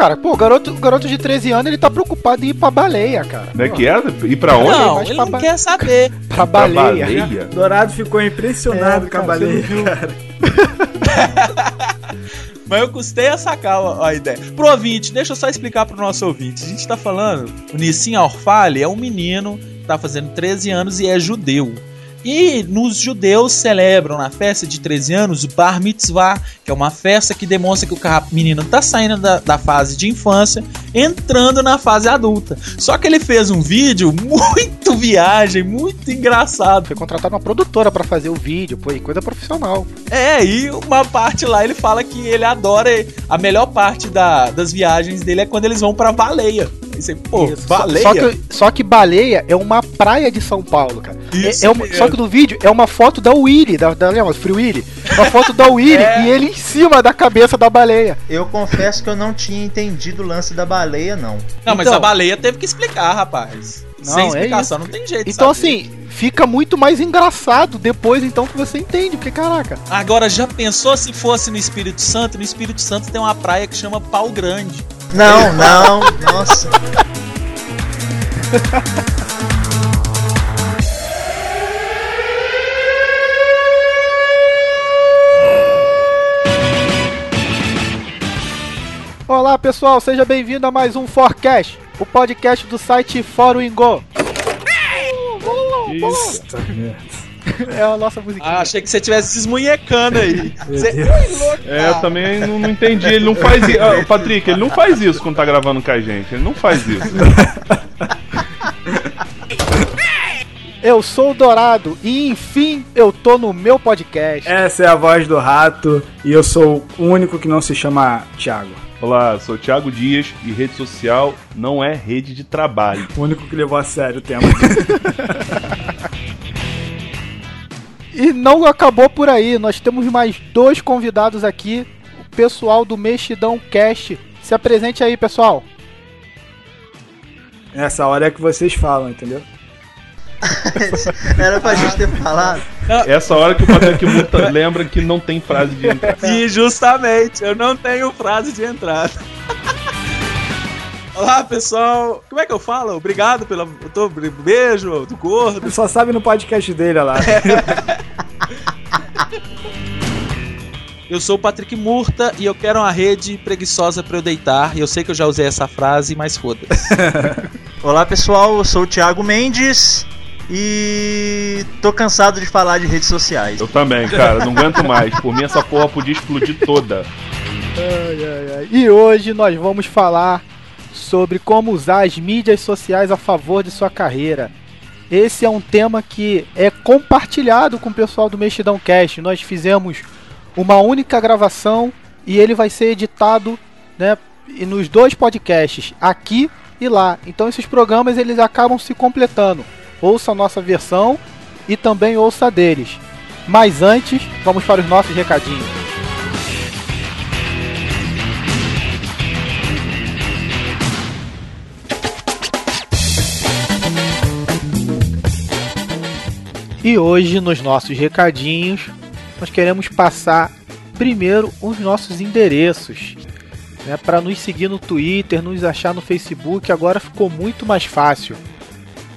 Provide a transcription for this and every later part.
cara. Pô, o garoto, garoto de 13 anos, ele tá preocupado em ir pra baleia, cara. Não é que é? Ir pra onde? Não, Mas ele não ba- quer saber. Pra Pra baleia. baleia? Dourado ficou impressionado É, com a baleia, cara. Mas eu custei a sacar a, a ideia. Pro ouvinte, deixa eu só explicar pro nosso ouvinte. A gente tá falando, o Nissim Orfale é um menino que tá fazendo 13 anos e é judeu. E nos judeus celebram na festa de 13 anos o Bar Mitzvah, que é uma festa que demonstra que o menino tá saindo da, da fase de infância, entrando na fase adulta. Só que ele fez um vídeo muito viagem, muito engraçado. Foi contratado uma produtora pra fazer o vídeo, pô, e coisa profissional. É, e uma parte lá ele fala que ele adora. A melhor parte da- das viagens dele é quando eles vão pra baleia. Pô, Isso. baleia? Só que, só que baleia é uma praia de São Paulo, cara. Isso É- é uma- só que no vídeo é uma foto da Willy, da, da lembra, Free Willy? Uma foto da Willy É. e ele em cima da cabeça da baleia. Eu confesso que eu não tinha entendido o lance da baleia, não. Não, mas Então- a baleia teve que explicar, rapaz. Não, Sem é explicação, isso. não tem jeito. Então saber. assim, fica muito mais engraçado depois então que você entende, porque caraca. Agora, já pensou se fosse no Espírito Santo? No Espírito Santo tem uma praia que chama Pau Grande. Não, não, nossa. Olá pessoal, seja bem-vindo a mais um Forecast, o podcast do site Fórum Ingo. Isso. Merda. É a nossa musiquinha. Ah, achei que você tivesse desmunhecando aí. Você- louco, É, eu também não, não entendi. Ele não faz isso. Ah, Patrick, ele não faz isso quando tá gravando com a gente. Ele não faz isso. Eu sou o Dourado e enfim eu tô no meu podcast. Essa é a voz do rato e eu sou o único que não se chama Thiago. Olá, sou o Thiago Dias e rede social não é rede de trabalho. O único que levou a sério o tema. E não acabou por aí, nós temos mais dois convidados aqui, o pessoal do Mexidão Cast. Se apresente aí, pessoal. Essa hora é que vocês falam, entendeu? Era pra gente ter falado. Essa hora que o Patrick Muta lembra que não tem frase de entrada. E justamente, eu não tenho frase de entrada. Olá, pessoal. Como é que eu falo? Obrigado pela. Eu tô... Beijo do gordo. Ele só sabe no podcast dele olha lá. Eu sou o Patrick Murta e eu quero uma rede preguiçosa pra eu deitar. E eu sei que eu já usei essa frase, mas foda-se. Olá pessoal, eu sou o Thiago Mendes e tô cansado de falar de redes sociais. Eu também, cara, não aguento mais. Por mim, essa porra podia explodir toda. Ai, ai, ai. E hoje nós vamos falar sobre como usar as mídias sociais a favor de sua carreira. Esse é um tema que é compartilhado com o pessoal do Mexidão Cast. Nós fizemos uma única gravação e ele vai ser editado, né, nos dois podcasts, aqui e lá. Então esses programas eles acabam se completando. Ouça a nossa versão e também ouça a deles. Mas antes, vamos para os nossos recadinhos. E hoje, nos nossos recadinhos, nós queremos passar primeiro os nossos endereços. Né, para nos seguir no Twitter, nos achar no Facebook, agora ficou muito mais fácil.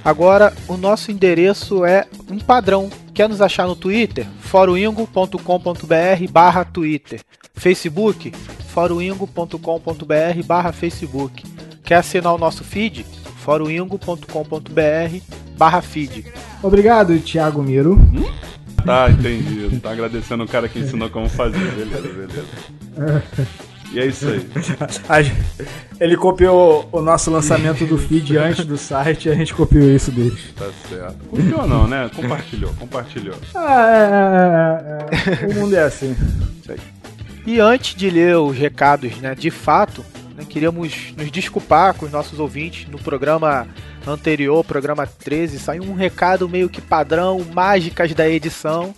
Agora o nosso endereço é um padrão. Quer nos achar no Twitter? foroingo.com.br barra Twitter. Facebook? foroingo.com.br barra Facebook. Quer assinar o nosso feed? foroingo.com.br barra feed. Obrigado, Thiago Miro. Tá, entendi. Tá agradecendo o cara que ensinou como fazer. Beleza, beleza. E é isso aí. Ele copiou o nosso lançamento do feed antes do site e a gente copiou isso dele. Tá certo. Copiou não, né? Compartilhou, compartilhou. Ah, é, é, é, é. O mundo é assim. E antes de ler os recados, né, de fato, né, queríamos nos desculpar com os nossos ouvintes. No programa anterior, programa 13, saiu um recado meio que padrão, mágicas da edição,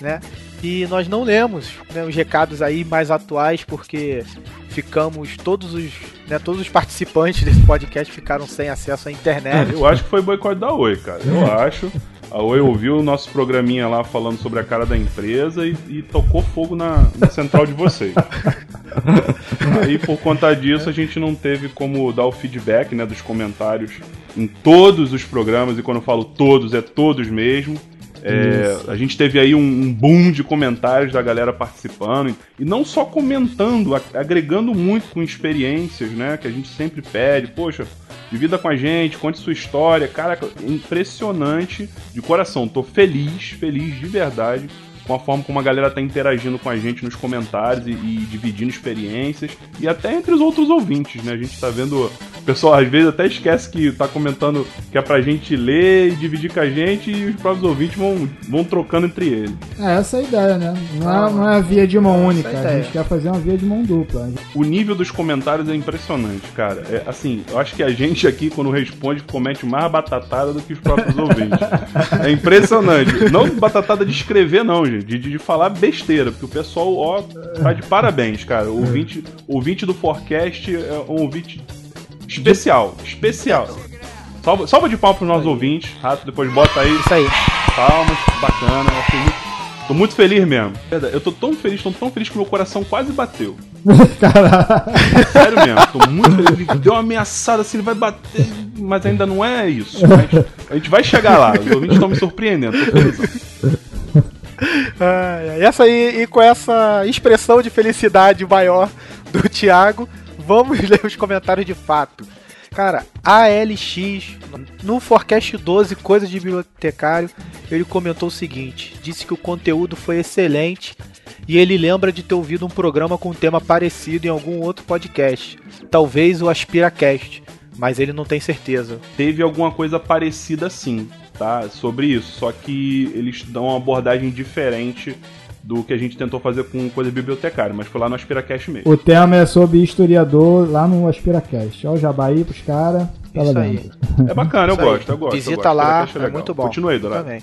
né? E nós não lemos né, os recados aí mais atuais porque ficamos todos os, né, todos os participantes desse podcast ficaram sem acesso à internet. Eu acho que foi boicote da Oi, cara. Eu acho. A Oi ouviu o nosso programinha lá falando sobre a cara da empresa e, e tocou fogo na, na central de vocês. Aí por conta disso a gente não teve como dar o feedback né, dos comentários em todos os programas, e quando eu falo todos, é todos mesmo. É, a gente teve aí um, um, boom de comentários da galera participando e não só comentando, agregando muito com experiências, né? Que a gente sempre pede, poxa, divida com a gente, conte sua história, cara, impressionante, de coração, tô feliz, feliz de verdade com a forma como a galera tá interagindo com a gente nos comentários e, e, dividindo experiências e até entre os outros ouvintes, né? A gente tá vendo. O pessoal às vezes até esquece que tá comentando que é pra gente ler e dividir com a gente e os próprios ouvintes vão, vão trocando entre eles. É, essa é a ideia, né? Não é, não é a via de mão única, é a, gente quer fazer uma via de mão dupla. O nível dos comentários é impressionante, cara. É, assim, eu acho que a gente aqui, quando responde, comete mais batatada do que os próprios ouvintes. É impressionante. Não batatada de escrever, não, gente de, de, falar besteira, porque o pessoal, ó, tá de parabéns, cara. O ouvinte, o ouvinte do Forecast é um ouvinte especial, especial. Salva, salva de palmas pros nossos ouvintes, rato, depois bota aí. Isso aí. Palmas, bacana. Tô muito feliz mesmo. Eu tô tão feliz, tô tão feliz que meu coração quase bateu. Caralho. Sério mesmo, tô muito feliz. Ele deu uma ameaçada assim, ele vai bater, mas ainda não é isso. Mas a gente vai chegar lá. Os ouvintes estão me surpreendendo, tô feliz. Ah, essa aí, e com essa expressão de felicidade maior do Thiago, vamos ler os comentários de fato. Cara, ALX, no Forecast 12, Coisas de Bibliotecário, ele comentou o seguinte: disse que o conteúdo foi excelente e ele lembra de ter ouvido um programa com um tema parecido em algum outro podcast, talvez o AspiraCast, mas ele não tem certeza. Teve alguma coisa parecida sim tá? Sobre isso. Só que eles dão uma abordagem diferente do que a gente tentou fazer com coisa bibliotecária, mas foi lá no Aspiracast mesmo. O tema é sobre historiador lá no Aspiracast. Olha o Jabaí pros caras. Tá isso aí. É bacana, eu gosto, eu gosto. Visita eu gosto. lá, é, é, muito bom. Continue, Dourado. Também.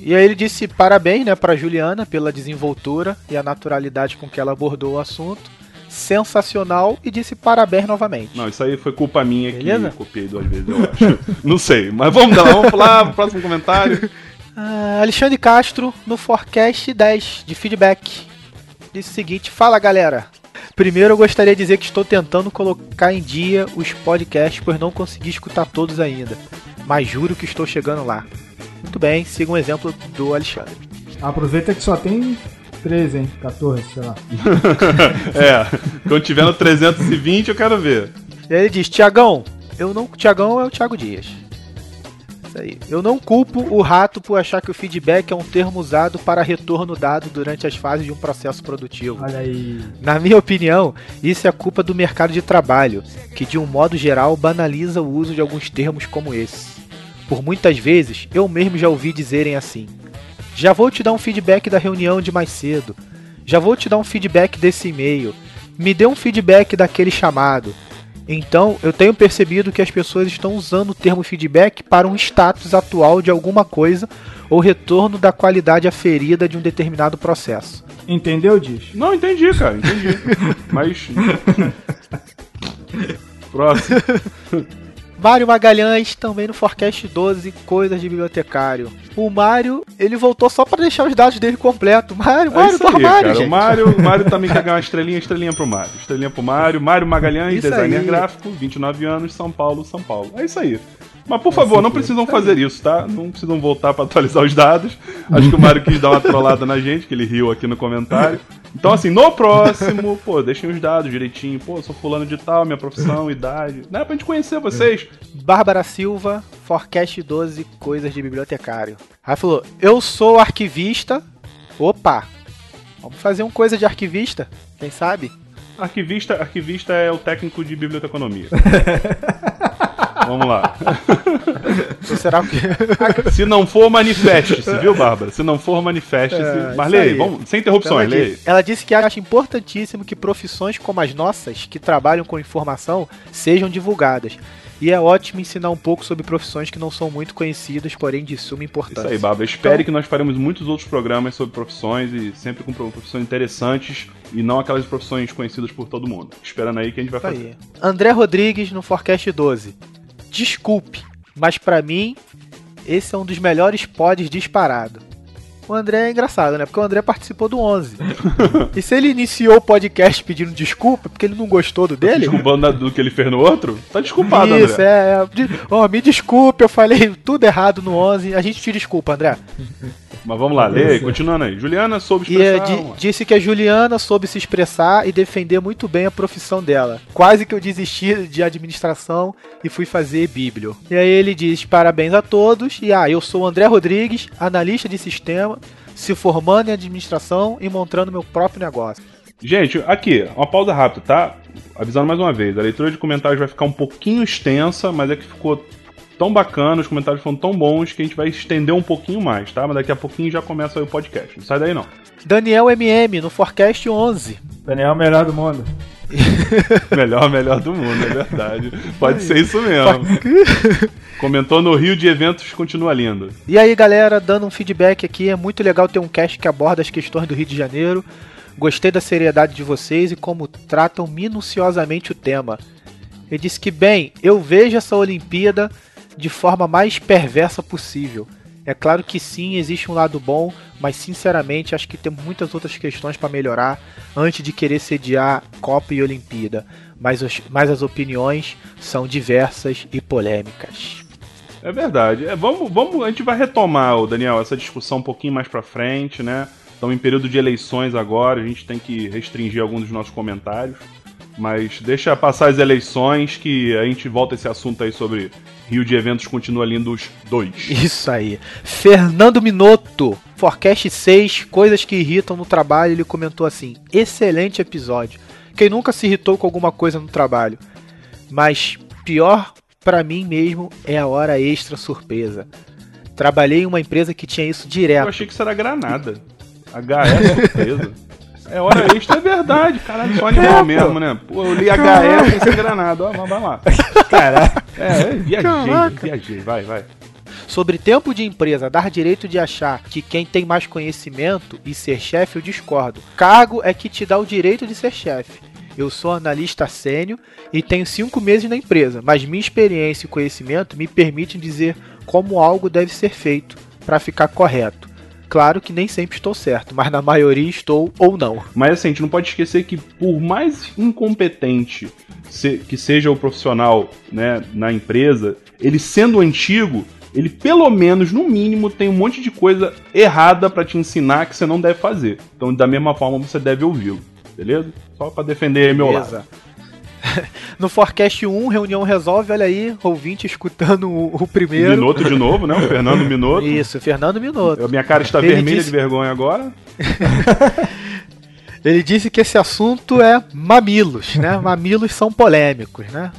E aí ele disse parabéns, né, pra Juliana pela desenvoltura e a naturalidade com que ela abordou o assunto sensacional e disse parabéns novamente. Não, isso aí foi culpa minha Beleza? que copiei duas vezes, eu acho. Não sei, mas vamos lá, vamos lá pro próximo comentário. Uh, Alexandre Castro, no Forecast 10 de feedback, disse o seguinte: Fala galera. Primeiro eu gostaria de dizer que estou tentando colocar em dia os podcasts, pois não consegui escutar todos ainda. Mas juro que estou chegando lá. Muito bem, siga um exemplo do Alexandre. Aproveita que só tem 13, hein? 14, sei lá. é, quando tiver no 320 eu quero ver. E aí ele diz, Tiagão, eu não. Tiagão é o Thiago Dias. Isso aí. Eu não culpo o rato por achar que o feedback é um termo usado para retorno dado durante as fases de um processo produtivo. Olha aí. Na minha opinião, isso é culpa do mercado de trabalho, que de um modo geral banaliza o uso de alguns termos como esse. Por muitas vezes, eu mesmo já ouvi dizerem assim: já vou te dar um feedback da reunião de mais cedo. Já vou te dar um feedback desse e-mail. Me dê um feedback daquele chamado. Então, eu tenho percebido que as pessoas estão usando o termo feedback para um status atual de alguma coisa ou retorno da qualidade aferida de um determinado processo. Entendeu, Diz? Não, entendi, cara, entendi. Mas. Próximo. Mário Magalhães, também no Forecast 12, Coisas de Bibliotecário. O Mário, ele voltou só para deixar os dados dele completo. Mário, é Mário, aí, Mário, cara. gente. O Mário, o Mário também quer ganhar uma estrelinha, estrelinha pro Mário. Estrelinha pro Mário. Mário Magalhães, isso designer aí. gráfico, 29 anos, São Paulo, São Paulo. É isso aí. Mas por favor, não precisam fazer isso, tá? Não precisam voltar para atualizar os dados. Acho que o Mário quis dar uma trollada na gente, que ele riu aqui no comentário. Então, assim, no próximo, pô, deixem os dados direitinho. Pô, sou fulano de tal, minha profissão, idade. Né? Pra gente conhecer vocês. Bárbara Silva, Forecast 12, Coisas de Bibliotecário. Aí falou: Eu sou arquivista. Opa! Vamos fazer um coisa de arquivista, quem sabe? Arquivista, arquivista é o técnico de biblioteconomia. Vamos lá. Será que. Se não for, manifeste-se, viu, Bárbara? Se não for, manifeste-se. É, Mas leia, vamos, sem interrupções, ela disse, ela disse que acha importantíssimo que profissões como as nossas, que trabalham com informação, sejam divulgadas. E é ótimo ensinar um pouco sobre profissões que não são muito conhecidas, porém de suma importância. Isso aí, Bárbara. Espere então... que nós faremos muitos outros programas sobre profissões e sempre com profissões interessantes e não aquelas profissões conhecidas por todo mundo. Esperando aí que a gente vai Isso fazer. Aí. André Rodrigues no Forecast 12 desculpe, mas para mim esse é um dos melhores pods disparado. O André é engraçado, né? Porque o André participou do 11. e se ele iniciou o podcast pedindo desculpa porque ele não gostou do dele? Desculpando do que ele fez no outro? Tá desculpado, Isso, André. é. é. De- Ó, me desculpe, eu falei tudo errado no 11. A gente te desculpa, André. Mas vamos lá, lê continuando aí. Juliana soube E é, expressar. uma- disse que a Juliana soube se expressar e defender muito bem a profissão dela. Quase que eu desisti de administração e fui fazer bíblio. E aí ele diz: parabéns a todos. E ah, eu sou o André Rodrigues, analista de sistema, se formando em administração e montando meu próprio negócio. Gente, aqui, uma pausa rápida, tá? Avisando mais uma vez, a leitura de comentários vai ficar um pouquinho extensa, mas é que ficou tão bacana, os comentários foram tão bons que a gente vai estender um pouquinho mais, tá? Mas daqui a pouquinho já começa aí o podcast. Não sai daí não. Daniel MM no Forecast 11. Daniel é o melhor do mundo. Melhor, melhor do mundo, é verdade. Pode ser isso mesmo. Comentou no Rio de Eventos, continua lindo. E aí, galera, dando um feedback aqui, é muito legal ter um cast que aborda as questões do Rio de Janeiro. Gostei da seriedade de vocês e como tratam minuciosamente o tema. Ele disse que, bem, eu vejo essa Olimpíada de forma mais perversa possível. É claro que sim, existe um lado bom, mas sinceramente acho que tem muitas outras questões para melhorar antes de querer sediar Copa e Olimpíada. Mas, os- mas as opiniões são diversas e polêmicas. É verdade. É, vamos, vamos, a gente vai retomar, o Daniel, essa discussão um pouquinho mais pra frente, né? Estamos em período de eleições agora, a gente tem que restringir alguns dos nossos comentários. Mas deixa passar as eleições que a gente volta esse assunto aí sobre Rio de Eventos continua lindo os dois. Isso aí. Fernando Minotto, Forecast 6, coisas que irritam no trabalho, ele comentou assim: excelente episódio. Quem nunca se irritou com alguma coisa no trabalho? Mas pior pra mim mesmo é a hora extra surpresa. Trabalhei em uma empresa que tinha isso Eu direto. achei que isso era granada. HE surpresa. É hora extra, é verdade. Caralho, só animal mesmo, né? Pô, eu li HE sem granada. Ó, mas vai lá. Caraca. É, eu viajei, Caraca. viajei. Vai, vai. Sobre tempo de empresa dar direito de achar que quem tem mais conhecimento e ser chefe, eu discordo. Cargo é que te dá o direito de ser chefe. Eu sou analista sênior e tenho cinco meses na empresa, mas minha experiência e conhecimento me permitem dizer como algo deve ser feito para ficar correto. Claro que nem sempre estou certo, mas na maioria estou ou não. Mas assim, a gente não pode esquecer que por mais incompetente que seja o profissional né, na empresa, ele sendo antigo, ele pelo menos, no mínimo, tem um monte de coisa errada pra te ensinar que você não deve fazer. Então, da mesma forma, você deve ouvi-lo. Beleza? Só pra defender aí meu lado. No Forecast 1, reunião resolve, olha aí, ouvinte escutando o, o primeiro. Minoto de novo, né? O Fernando Minoto. Isso, Fernando Minotto. A minha cara está Ele vermelha disse- de vergonha agora. Ele disse que esse assunto é mamilos, né? Mamilos são polêmicos, né?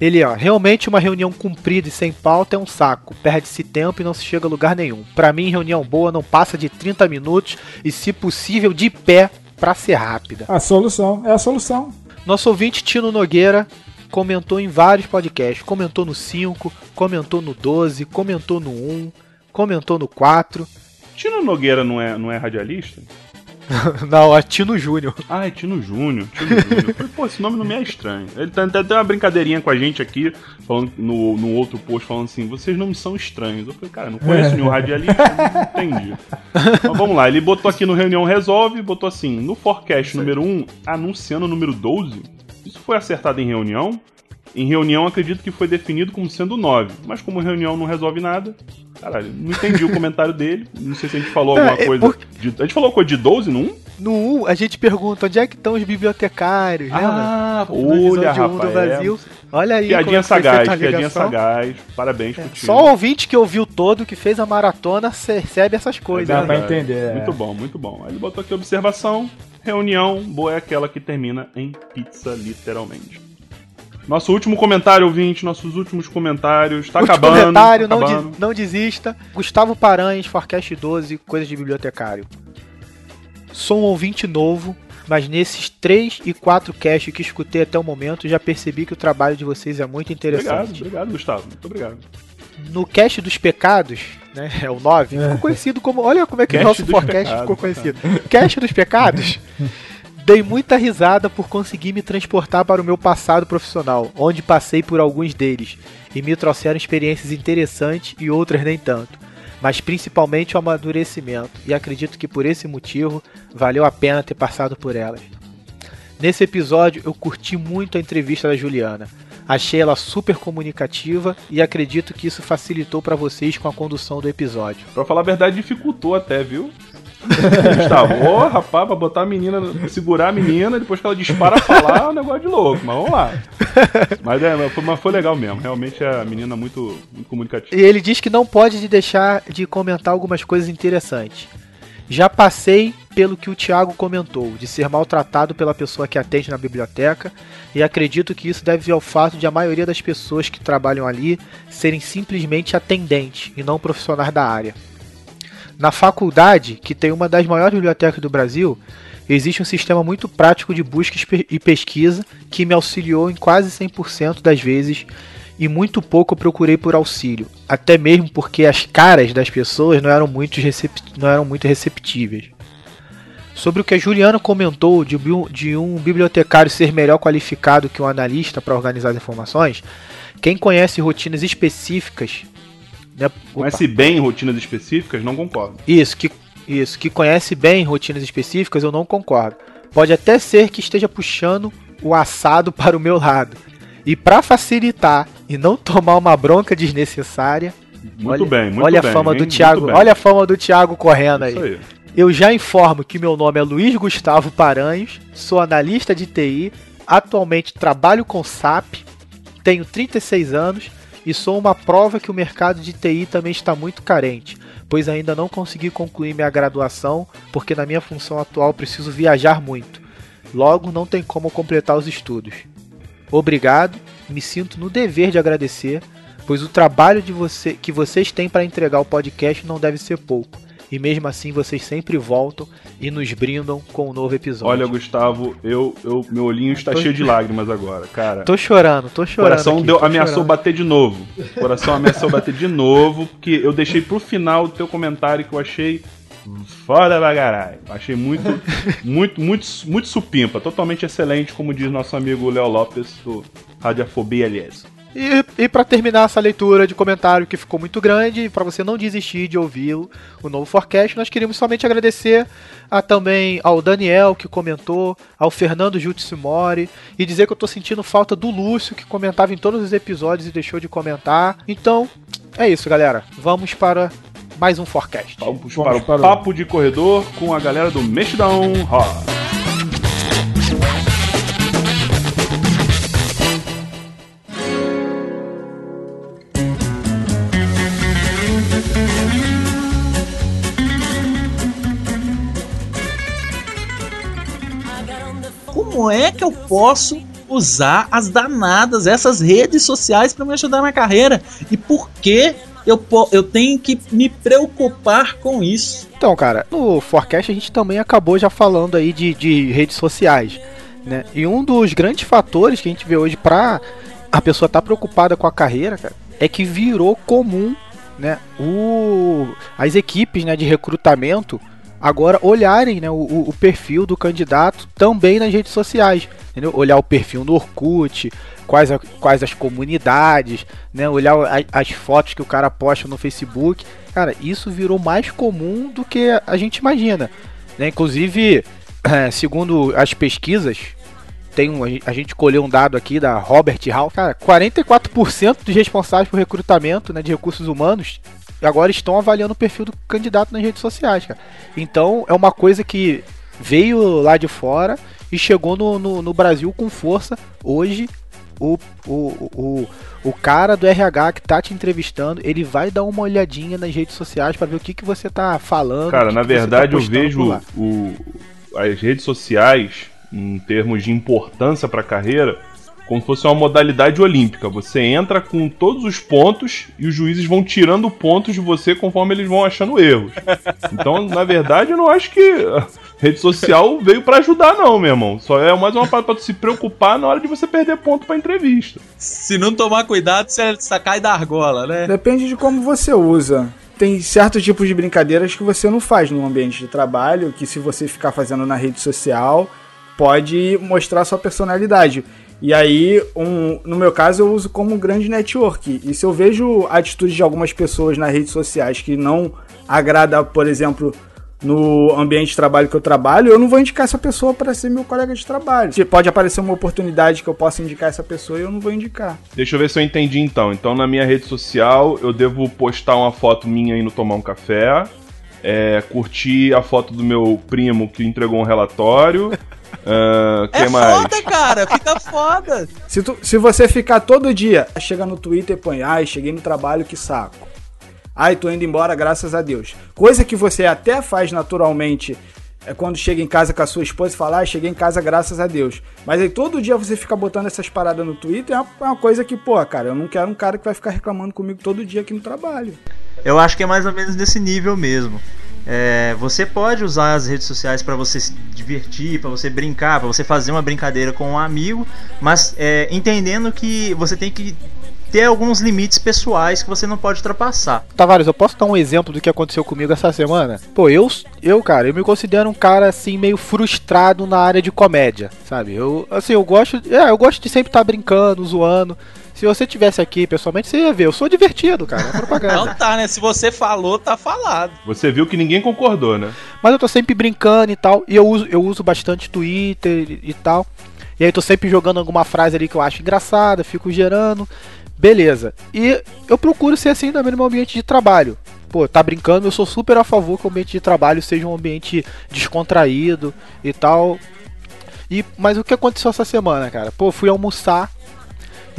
Ele, ó, realmente uma reunião comprida e sem pauta é um saco. Perde-se tempo e não se chega a lugar nenhum. Pra mim, reunião boa não passa de 30 minutos e, se possível, de pé pra ser rápida. A solução. É a solução. Nosso ouvinte Tino Nogueira comentou em vários podcasts. Comentou no 5, comentou no 12, comentou no 1, comentou no 4. Tino Nogueira não é, não é radialista? Não, é Tino Júnior. Ah, é Tino Júnior. Tino Júnior. Eu falei, Pô, esse nome não me é estranho. Ele tem até uma brincadeirinha com a gente aqui, falando no, no outro post, falando assim: vocês não me são estranhos. Eu falei, cara, não conheço nenhum radialista, não entendi. Mas vamos lá, ele botou aqui no Reunião Resolve, botou assim: no forecast número 1, anunciando o número 12. Isso foi acertado em reunião. Em reunião, acredito que foi definido como sendo 9. Mas como reunião não resolve nada, caralho, não entendi o comentário dele. Não sei se a gente falou É, alguma é coisa. por- de- a gente falou coisa de 12 no 1? No 1, a gente pergunta onde é que estão os bibliotecários, lembra? Ah, No episódio olha, 1 do rapaz. Brasil. Olha aí. Piadinha é sagaz, piadinha sagaz. Parabéns pro time. Só o ouvinte que ouviu todo, que fez a maratona, recebe essas coisas. Dá né? pra entender, é. Muito bom, muito bom. Aí ele botou aqui observação. Reunião boa é aquela que termina em pizza, literalmente. Nosso último comentário, ouvinte, nossos últimos comentários. Tá Último acabando. comentário, tá não, acabando. de- não desista. Gustavo Paranhos, Forecast 12, Coisas de Bibliotecário. Sou um ouvinte novo, mas nesses 3 e 4 casts que escutei até o momento, já percebi que o trabalho de vocês é muito Obrigado, interessante. obrigado, Gustavo. Muito obrigado. No cast dos pecados, né, é o 9, ficou conhecido como... Olha como é que o Cast nosso dos Forecast pecados, ficou conhecido. Cast dos pecados... Dei muita risada por conseguir me transportar para o meu passado profissional, onde passei por alguns deles. e me trouxeram experiências interessantes e outras nem tanto, mas principalmente o amadurecimento, e acredito que por esse motivo valeu a pena ter passado por elas. Nesse episódio eu curti muito a entrevista da Juliana. Achei ela super comunicativa e acredito que isso facilitou para vocês com a condução do episódio. Pra falar a verdade, dificultou até, viu? Gustavo, ô rapaz, pra botar a menina, segurar a menina, depois que ela dispara a falar, é um negócio de louco, mas vamos lá. Mas, é, foi, mas foi legal mesmo, realmente é a menina muito, muito comunicativa. E ele diz que não pode deixar de comentar algumas coisas interessantes. Já passei pelo que o Thiago comentou, de ser maltratado pela pessoa que atende na biblioteca, e acredito que isso deve ao fato de a maioria das pessoas que trabalham ali serem simplesmente atendentes e não profissionais da área. Na faculdade, que tem uma das maiores bibliotecas do Brasil, existe um sistema muito prático de busca e pesquisa que me auxiliou em quase 100% das vezes e muito pouco procurei por auxílio, até mesmo porque as caras das pessoas não eram muito, não eram muito receptíveis. Sobre o que a Juliana comentou de, de um bibliotecário ser melhor qualificado que um analista para organizar as informações, quem conhece rotinas específicas né? Conhece bem rotinas específicas, não concordo. Isso, que, isso, que conhece bem rotinas específicas, eu não concordo. Pode até ser que esteja puxando o assado para o meu lado. E para facilitar e não tomar uma bronca desnecessária. Muito olha, bem, muito olha bem. A fama do Thiago, olha a fama do Thiago correndo aí. aí. Eu já informo que meu nome é Luiz Gustavo Paranhos, sou analista de TI, atualmente trabalho com SAP, tenho 36 anos e sou uma prova que o mercado de TI também está muito carente, pois ainda não consegui concluir minha graduação, porque na minha função atual preciso viajar muito. Logo, não tem como completar os estudos. Obrigado, me sinto no dever de agradecer, pois o trabalho de você que vocês têm para entregar o podcast não deve ser pouco e mesmo assim vocês sempre voltam e nos brindam com um novo episódio. Olha, Gustavo, eu, eu meu olhinho está tô... cheio de lágrimas agora, cara. Tô chorando, tô chorando. Coração aqui, deu, ameaçou chorando. bater de novo. Coração ameaçou bater de novo, porque eu deixei pro final o teu comentário que eu achei foda pra caralho. Achei muito, muito, muito, muito supimpa. Totalmente excelente, como diz nosso amigo Léo Lopes, do Radiofobia aliás. E, e para terminar essa leitura de comentário que ficou muito grande, para você não desistir de ouvir o, o novo forecast, nós queríamos somente agradecer a, também ao Daniel que comentou, ao Fernando Jutsimori e dizer que eu tô sentindo falta do Lúcio que comentava em todos os episódios e deixou de comentar. Então, é isso, galera. Vamos para mais um forecast. Vamos, Vamos para o para papo de corredor com a galera do Mexidão Rock. Como é que eu posso usar as danadas, essas redes sociais para me ajudar na carreira? E por que eu, eu tenho que me preocupar com isso? Então, cara, no Forecast a gente também acabou já falando aí de, de redes sociais. Né? E um dos grandes fatores que a gente vê hoje para a pessoa estar tá preocupada com a carreira, cara, é que virou comum, né, o, as equipes, né, de recrutamento agora olharem né, o, o, perfil do candidato também nas redes sociais. Entendeu? Olhar o perfil no Orkut, quais, a, quais as comunidades, né? olhar a, as fotos que o cara posta no Facebook. Cara, isso virou mais comum do que a gente imagina. Né? Inclusive, segundo as pesquisas, tem um, a gente colheu um dado aqui da Robert Hall, cara, 44% dos responsáveis por recrutamento né, de recursos humanos agora estão avaliando o perfil do candidato nas redes sociais, cara. Então é uma coisa que veio lá de fora e chegou no, no, no Brasil com força. Hoje, o, o, o, o cara do RH que tá te entrevistando, ele vai dar uma olhadinha nas redes sociais para ver o que, que você tá falando. Cara, na tá verdade tá eu vejo o, as redes sociais, em termos de importância para a carreira, como se fosse uma modalidade olímpica. Você entra com todos os pontos e os juízes vão tirando pontos de você conforme eles vão achando erros. Então, na verdade, eu não acho que a rede social veio para ajudar, não, meu irmão. Só é mais uma parte pra se preocupar na hora de você perder ponto pra entrevista. Se não tomar cuidado, você cai da argola, né? Depende de como você usa tem certos tipos de brincadeiras que você não faz no ambiente de trabalho, que se você ficar fazendo na rede social, pode mostrar sua personalidade. E aí, um, no meu caso, eu uso como um grande network. E se eu vejo a atitude de algumas pessoas nas redes sociais que não agrada, por exemplo, no ambiente de trabalho que eu trabalho, eu não vou indicar essa pessoa para ser meu colega de trabalho. Se pode aparecer uma oportunidade que eu possa indicar essa pessoa, eu não vou indicar. Deixa eu ver se eu entendi então. Então, na minha rede social, eu devo postar uma foto minha indo tomar um café, é, curtir a foto do meu primo que entregou um relatório. Uh, que é mais? foda, cara, fica foda. Se, tu, se você ficar todo dia, chega no Twitter e põe, ai, cheguei no trabalho, que saco. Ai, tô indo embora, graças a Deus. Coisa que você até faz naturalmente é quando chega em casa com a sua esposa e fala, ah, cheguei em casa graças a Deus. Mas aí todo dia você fica botando essas paradas no Twitter, é uma, é uma coisa que, pô, cara, eu não quero um cara que vai ficar reclamando comigo todo dia aqui no trabalho. Eu acho que é mais ou menos desse nível mesmo. É, você pode usar as redes sociais para você se divertir, para você brincar, para você fazer uma brincadeira com um amigo, mas é, entendendo que você tem que ter alguns limites pessoais que você não pode ultrapassar. Tavares, eu posso dar um exemplo do que aconteceu comigo essa semana? Pô, eu, eu, cara, eu me considero um cara assim meio frustrado na área de comédia, sabe? Eu, assim, eu gosto, é, eu gosto de sempre estar tá brincando, zoando. Se você tivesse aqui pessoalmente, você ia ver. Eu sou divertido, cara. É propaganda. Não tá, né? Se você falou, tá falado. Você viu que ninguém concordou, né? Mas eu tô sempre brincando e tal. E eu uso, eu uso bastante Twitter e, e tal. E aí eu tô sempre jogando alguma frase ali que eu acho engraçada, fico gerando. Beleza. E eu procuro ser assim também no meu ambiente de trabalho. Pô, tá brincando, eu sou super a favor que o ambiente de trabalho seja um ambiente descontraído e tal. E, mas o que aconteceu essa semana, cara? Pô, fui almoçar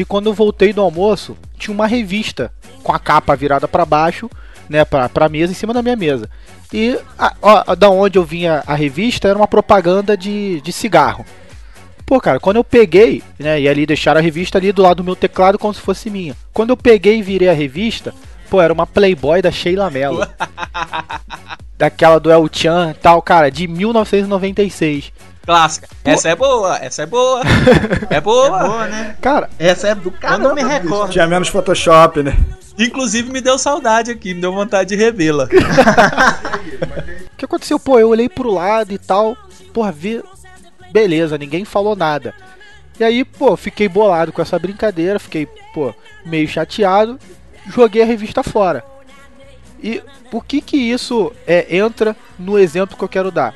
e quando eu voltei do almoço, tinha uma revista com a capa virada para baixo, né, pra, pra mesa, em cima da minha mesa. E a, ó, da onde eu vinha a revista era uma propaganda de, de cigarro. Pô, cara, quando eu peguei, né, e ali deixaram a revista ali do lado do meu teclado como se fosse minha. Quando eu peguei e virei a revista, pô, era uma Playboy da Sheila Mello. Daquela do El Chan tal, cara, de 1996 clássica. Essa é boa, essa é boa. É boa. É boa, né? Cara, essa é do cara. Eu não me recordo. Tinha menos Photoshop, né? Inclusive me deu saudade aqui, me deu vontade de revê-la. O que aconteceu? Pô, eu olhei pro lado e tal. Porra, vi. Beleza, ninguém falou nada. E aí, pô, fiquei bolado com essa brincadeira, fiquei, pô, meio chateado, joguei a revista fora. E por que que isso é, entra no exemplo que eu quero dar?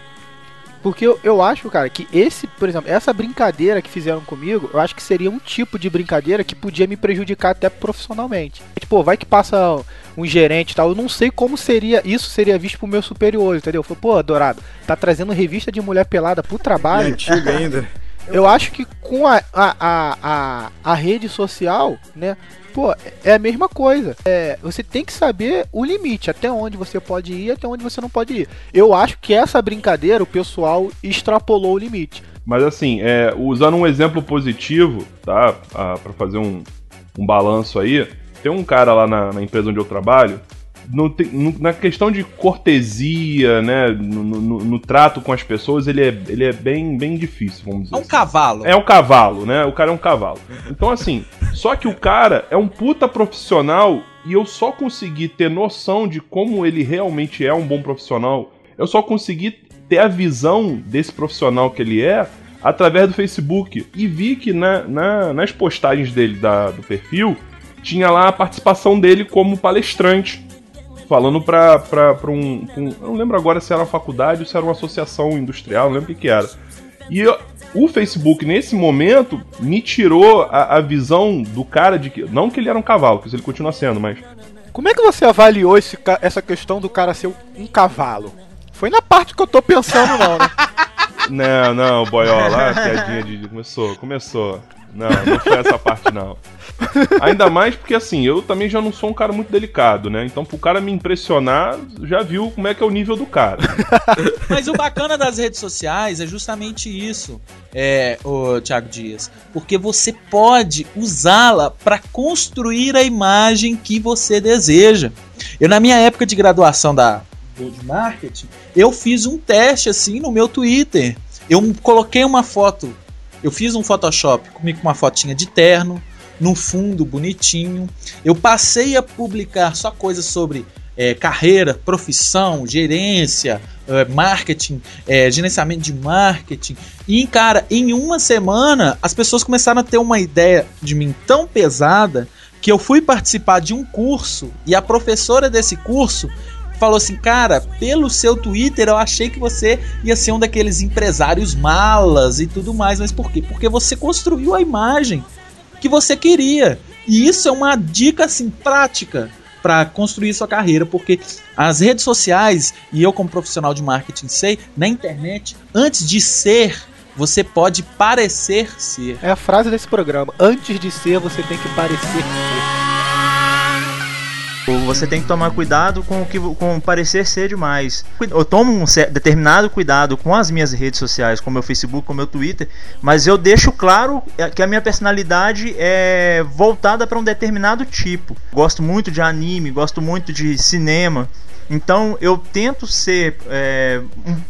Porque eu, eu acho, cara, que esse, por exemplo, essa brincadeira que fizeram comigo, eu acho que seria um tipo de brincadeira que podia me prejudicar até profissionalmente. Tipo, vai que passa um gerente e tal, eu não sei como seria, isso seria visto pro meu superior, entendeu? Falei, pô, Dourado, tá trazendo revista de mulher pelada pro trabalho. E antiga ainda. Eu acho que com a, a, a, a, a rede social, né, pô, é a mesma coisa. É, você tem que saber o limite, até onde você pode ir, até onde você não pode ir. Eu acho que essa brincadeira o pessoal extrapolou o limite. Mas assim, é, usando um exemplo positivo, tá? Ah, para fazer um, um balanço aí, tem um cara lá na, na empresa onde eu trabalho no, no, na questão de cortesia, né, no, no, no, trato com as pessoas, ele é, ele é bem, bem difícil, vamos dizer. É um assim. cavalo. É um cavalo, né? O cara é um cavalo. Então, assim, só que o cara é um puta profissional e eu só consegui ter noção de como ele realmente é um bom profissional. Eu só consegui ter a visão desse profissional que ele é através do Facebook. E vi que na, na, nas postagens dele da, do perfil tinha lá a participação dele como palestrante falando pra, pra, pra um, um, Eu não lembro agora se era uma faculdade ou se era uma associação industrial, não lembro o que, que era. E eu, o Facebook, nesse momento, me tirou a, a, visão do cara de que. Não que ele era um cavalo, que ele continua sendo, mas. Como é que você avaliou esse, essa questão do cara ser um cavalo? Foi na parte que eu tô pensando, não, né? Não, não, boiola, a piadinha de. Começou, começou. Não, não foi essa parte não. Ainda mais porque assim, eu também já não sou um cara muito delicado, né? Então pro cara me impressionar, já viu como é que é o nível do cara. Mas o bacana das redes sociais é justamente isso, é, o Thiago Dias, porque você pode usá-la para construir a imagem que você deseja. Eu na minha época de graduação da de marketing, eu fiz um teste assim no meu Twitter. Eu coloquei uma foto eu fiz um Photoshop comigo com uma fotinha de terno, no fundo bonitinho. Eu passei a publicar só coisas sobre é, carreira, profissão, gerência, é, marketing, é, gerenciamento de marketing. E, cara, em uma semana as pessoas começaram a ter uma ideia de mim tão pesada que eu fui participar de um curso e a professora desse curso falou assim: Cara, pelo seu Twitter eu achei que você ia ser um daqueles empresários malas e tudo mais. Mas por quê? Porque você construiu a imagem que você queria. E isso é uma dica assim prática para construir sua carreira, porque as redes sociais, e eu como profissional de marketing sei, na internet, antes de ser, você pode parecer ser. É a frase desse programa. Antes de ser, você tem que parecer ser. Você tem que tomar cuidado com o que com parecer ser demais. Eu tomo um determinado cuidado com as minhas redes sociais, como meu Facebook, como meu Twitter, mas eu deixo claro que a minha personalidade é voltada para um determinado tipo. Gosto muito de anime, gosto muito de cinema. Então eu tento ser, é,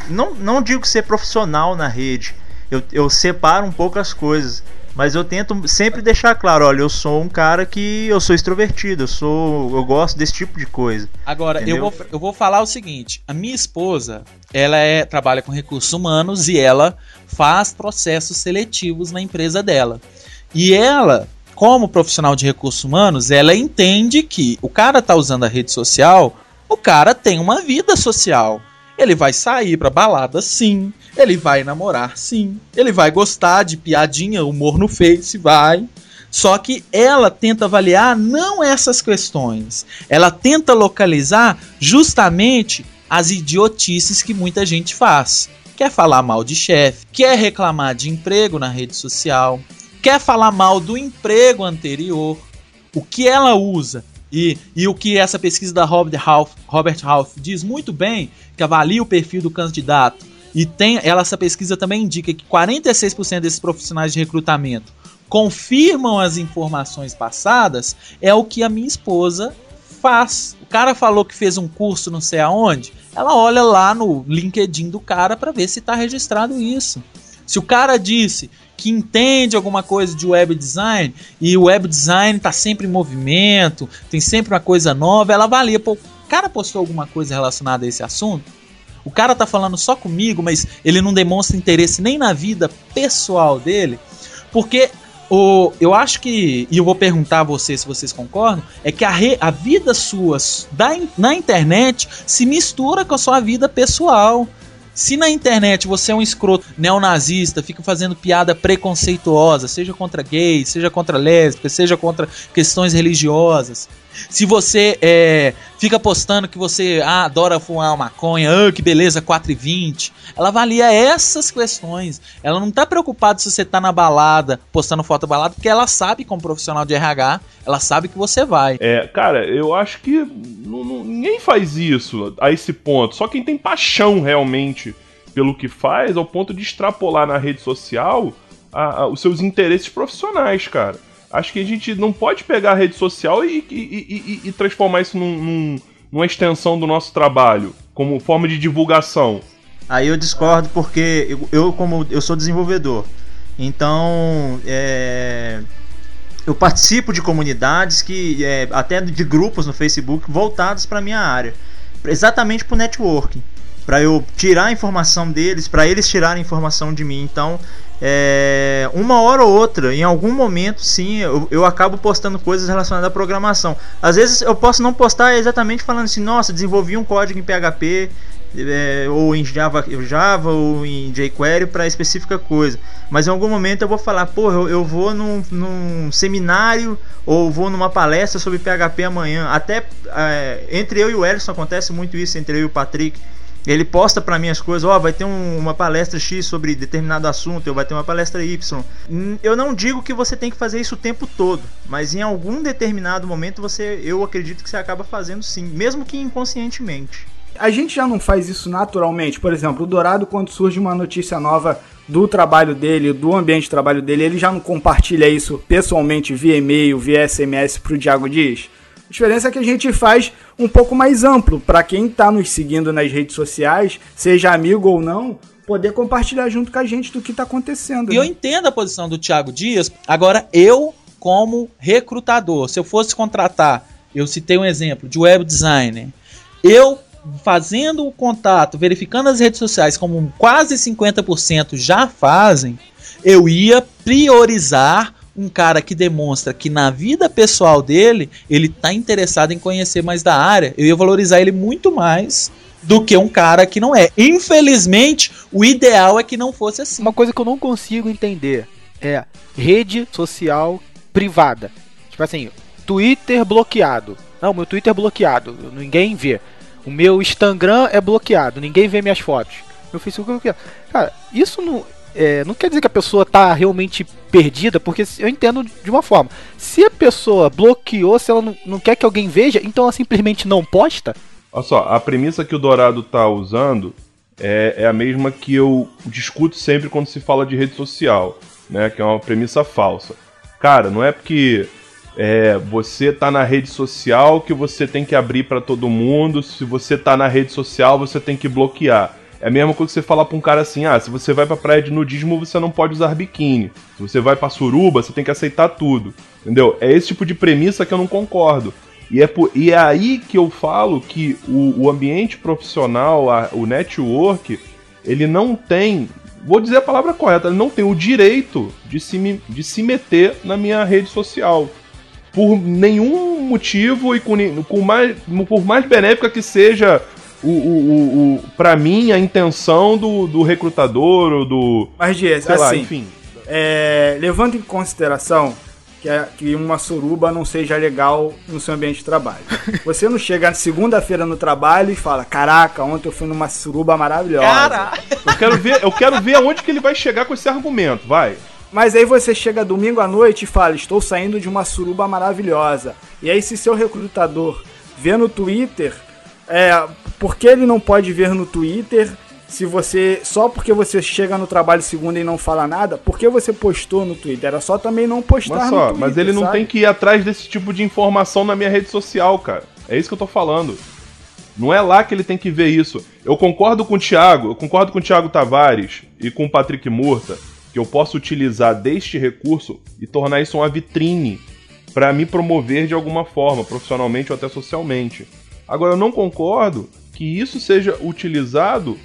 não, não digo ser profissional na rede, eu, eu separo um pouco as coisas. Mas eu tento sempre deixar claro, olha, eu sou um cara que eu sou extrovertido, eu sou, eu gosto desse tipo de coisa. Agora, eu vou, eu vou falar o seguinte, a minha esposa, ela é trabalha com recursos humanos e ela faz processos seletivos na empresa dela. E ela, como profissional de recursos humanos, ela entende que o cara tá usando a rede social, o cara tem uma vida social. Ele vai sair pra balada sim, ele vai namorar, sim. Ele vai gostar de piadinha, humor no Face, vai. Só que ela tenta avaliar não essas questões. Ela tenta localizar justamente as idiotices que muita gente faz. Quer falar mal de chefe, quer reclamar de emprego na rede social, quer falar mal do emprego anterior. O que ela usa e, e o que essa pesquisa da Robert Half, Robert Half diz muito bem, que avalia o perfil do candidato e tem, ela, essa pesquisa também indica que 46% desses profissionais de recrutamento confirmam as informações passadas, é o que a minha esposa faz. O cara falou que fez um curso não sei aonde, ela olha lá no LinkedIn do cara para ver se está registrado isso. Se o cara disse que entende alguma coisa de web design e o web design está sempre em movimento, tem sempre uma coisa nova, ela avalia, pô, o cara postou alguma coisa relacionada a esse assunto? O cara tá falando só comigo, mas ele não demonstra interesse nem na vida pessoal dele, porque o, eu acho que, e eu vou perguntar a vocês se vocês concordam, é que a, re, a vida sua da, na internet se mistura com a sua vida pessoal. Se na internet você é um escroto neonazista, fica fazendo piada preconceituosa, seja contra gays, seja contra lésbicas, seja contra questões religiosas, se você é, fica postando que você ah, adora fumar maconha, ah, que beleza, 4,20. Ela avalia essas questões. Ela não tá preocupada se você tá na balada, postando foto da balada, porque ela sabe, como profissional de RH, ela sabe que você vai. É, cara, eu acho que não, não, ninguém faz isso a esse ponto. Só quem tem paixão realmente pelo que faz, ao ponto de extrapolar na rede social a, a, os seus interesses profissionais, cara. Acho que a gente não pode pegar a rede social e, e, e, e transformar isso num, num, numa extensão do nosso trabalho, como forma de divulgação. Aí eu discordo porque eu, eu como eu sou desenvolvedor, então é, eu participo de comunidades que é, até de grupos no Facebook voltados para minha área, exatamente para o networking, para eu tirar a informação deles, para eles tirarem informação de mim. Então é, uma hora ou outra, em algum momento, sim, eu, eu acabo postando coisas relacionadas à programação. Às vezes eu posso não postar exatamente falando assim, nossa, desenvolvi um código em PHP, é, ou em Java, Java ou em jQuery para específica coisa. Mas em algum momento eu vou falar, pô, eu, eu vou num, num, seminário ou vou numa palestra sobre PHP amanhã. Até é, entre eu e o Ellison acontece muito isso, entre eu e o Patrick. Ele posta para mim as coisas, ó, oh, vai ter um, uma palestra X sobre determinado assunto, ou vai ter uma palestra Y. Eu não digo que você tem que fazer isso o tempo todo, mas em algum determinado momento você, eu acredito que você acaba fazendo sim, mesmo que inconscientemente. A gente já não faz isso naturalmente. Por exemplo, o Dourado, quando surge uma notícia nova do trabalho dele, do ambiente de trabalho dele, ele já não compartilha isso pessoalmente via e-mail, via SMS pro Diago Dias? Diferença é que a gente faz um pouco mais amplo para quem está nos seguindo nas redes sociais, seja amigo ou não, poder compartilhar junto com a gente do que está acontecendo. E né? eu entendo a posição do Thiago Dias. Agora, eu, como recrutador, se eu fosse contratar, eu citei um exemplo de web designer. Eu fazendo o contato, verificando as redes sociais, como quase 50% já fazem, eu ia priorizar um cara que demonstra que na vida pessoal dele ele tá interessado em conhecer mais da área. Eu ia valorizar ele muito mais do que um cara que não é. Infelizmente, o ideal é que não fosse assim. Uma coisa que eu não consigo entender é rede social privada. Tipo assim, Twitter bloqueado. Não, meu Twitter é bloqueado, ninguém vê. O meu Instagram é bloqueado, ninguém vê minhas fotos. Meu Facebook é bloqueado. Cara, isso não, é, não quer dizer que a pessoa tá realmente perdida, porque eu entendo de uma forma. Se a pessoa bloqueou, se ela não, não quer que alguém veja, então ela simplesmente não posta. Olha só, a premissa que o Dourado tá usando é, é a mesma que eu discuto sempre quando se fala de rede social, né? Que é uma premissa falsa. Cara, não é porque é, você tá na rede social que você tem que abrir para todo mundo. Se você tá na rede social, você tem que bloquear. É a mesma coisa que você falar pra um cara assim: ah, se você vai pra praia de nudismo, você não pode usar biquíni. Se você vai pra suruba, você tem que aceitar tudo. Entendeu? É esse tipo de premissa que eu não concordo. E é, por, e é aí que eu falo que o, o ambiente profissional, a, o network, ele não tem. Vou dizer a palavra correta, ele não tem o direito de se, de se meter na minha rede social por nenhum motivo e com, com mais, por mais benéfica que seja o, o, o, o para mim, a intenção do, do recrutador ou do. Mas, Dias, assim, lá, enfim. É, levando em consideração que, é, que uma suruba não seja legal no seu ambiente de trabalho. Você não chega na segunda-feira no trabalho e fala: Caraca, ontem eu fui numa suruba maravilhosa. Cara! Eu quero ver, eu quero ver aonde que ele vai chegar com esse argumento, vai. Mas aí você chega domingo à noite e fala: Estou saindo de uma suruba maravilhosa. E aí, se seu recrutador vê no Twitter é, por que ele não pode ver no Twitter se você. Só porque você chega no trabalho segunda e não fala nada, por que você postou no Twitter? Era só também não postar mas só, no Twitter. Mas ele não sabe? tem que ir atrás desse tipo de informação na minha rede social, cara. É isso que eu tô falando. Não é lá que ele tem que ver isso. Eu concordo com o Thiago, eu concordo com o Thiago Tavares e com o Patrick Murta, que eu posso utilizar deste recurso e tornar isso uma vitrine para me promover de alguma forma, profissionalmente ou até socialmente. Agora, eu não concordo que isso seja utilizado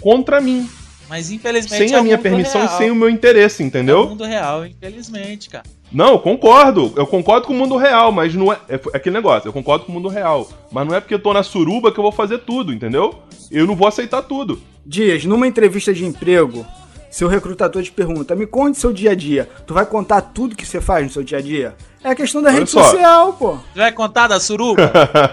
contra mim. Mas infelizmente. Sem é a minha permissão real. e sem o meu interesse, entendeu? É o mundo real, infelizmente, cara. Não, eu concordo. Eu concordo com o mundo real, mas não é. É, é aquele negócio, eu concordo com o mundo real. Mas não é porque eu tô na suruba que eu vou fazer tudo, entendeu? Eu não vou aceitar tudo. Dias, numa entrevista de emprego, seu recrutador te pergunta: me conte seu dia a dia. Tu vai contar tudo que você faz no seu dia a dia? É a questão da Olha rede só. social, pô. Você vai contar da suruba?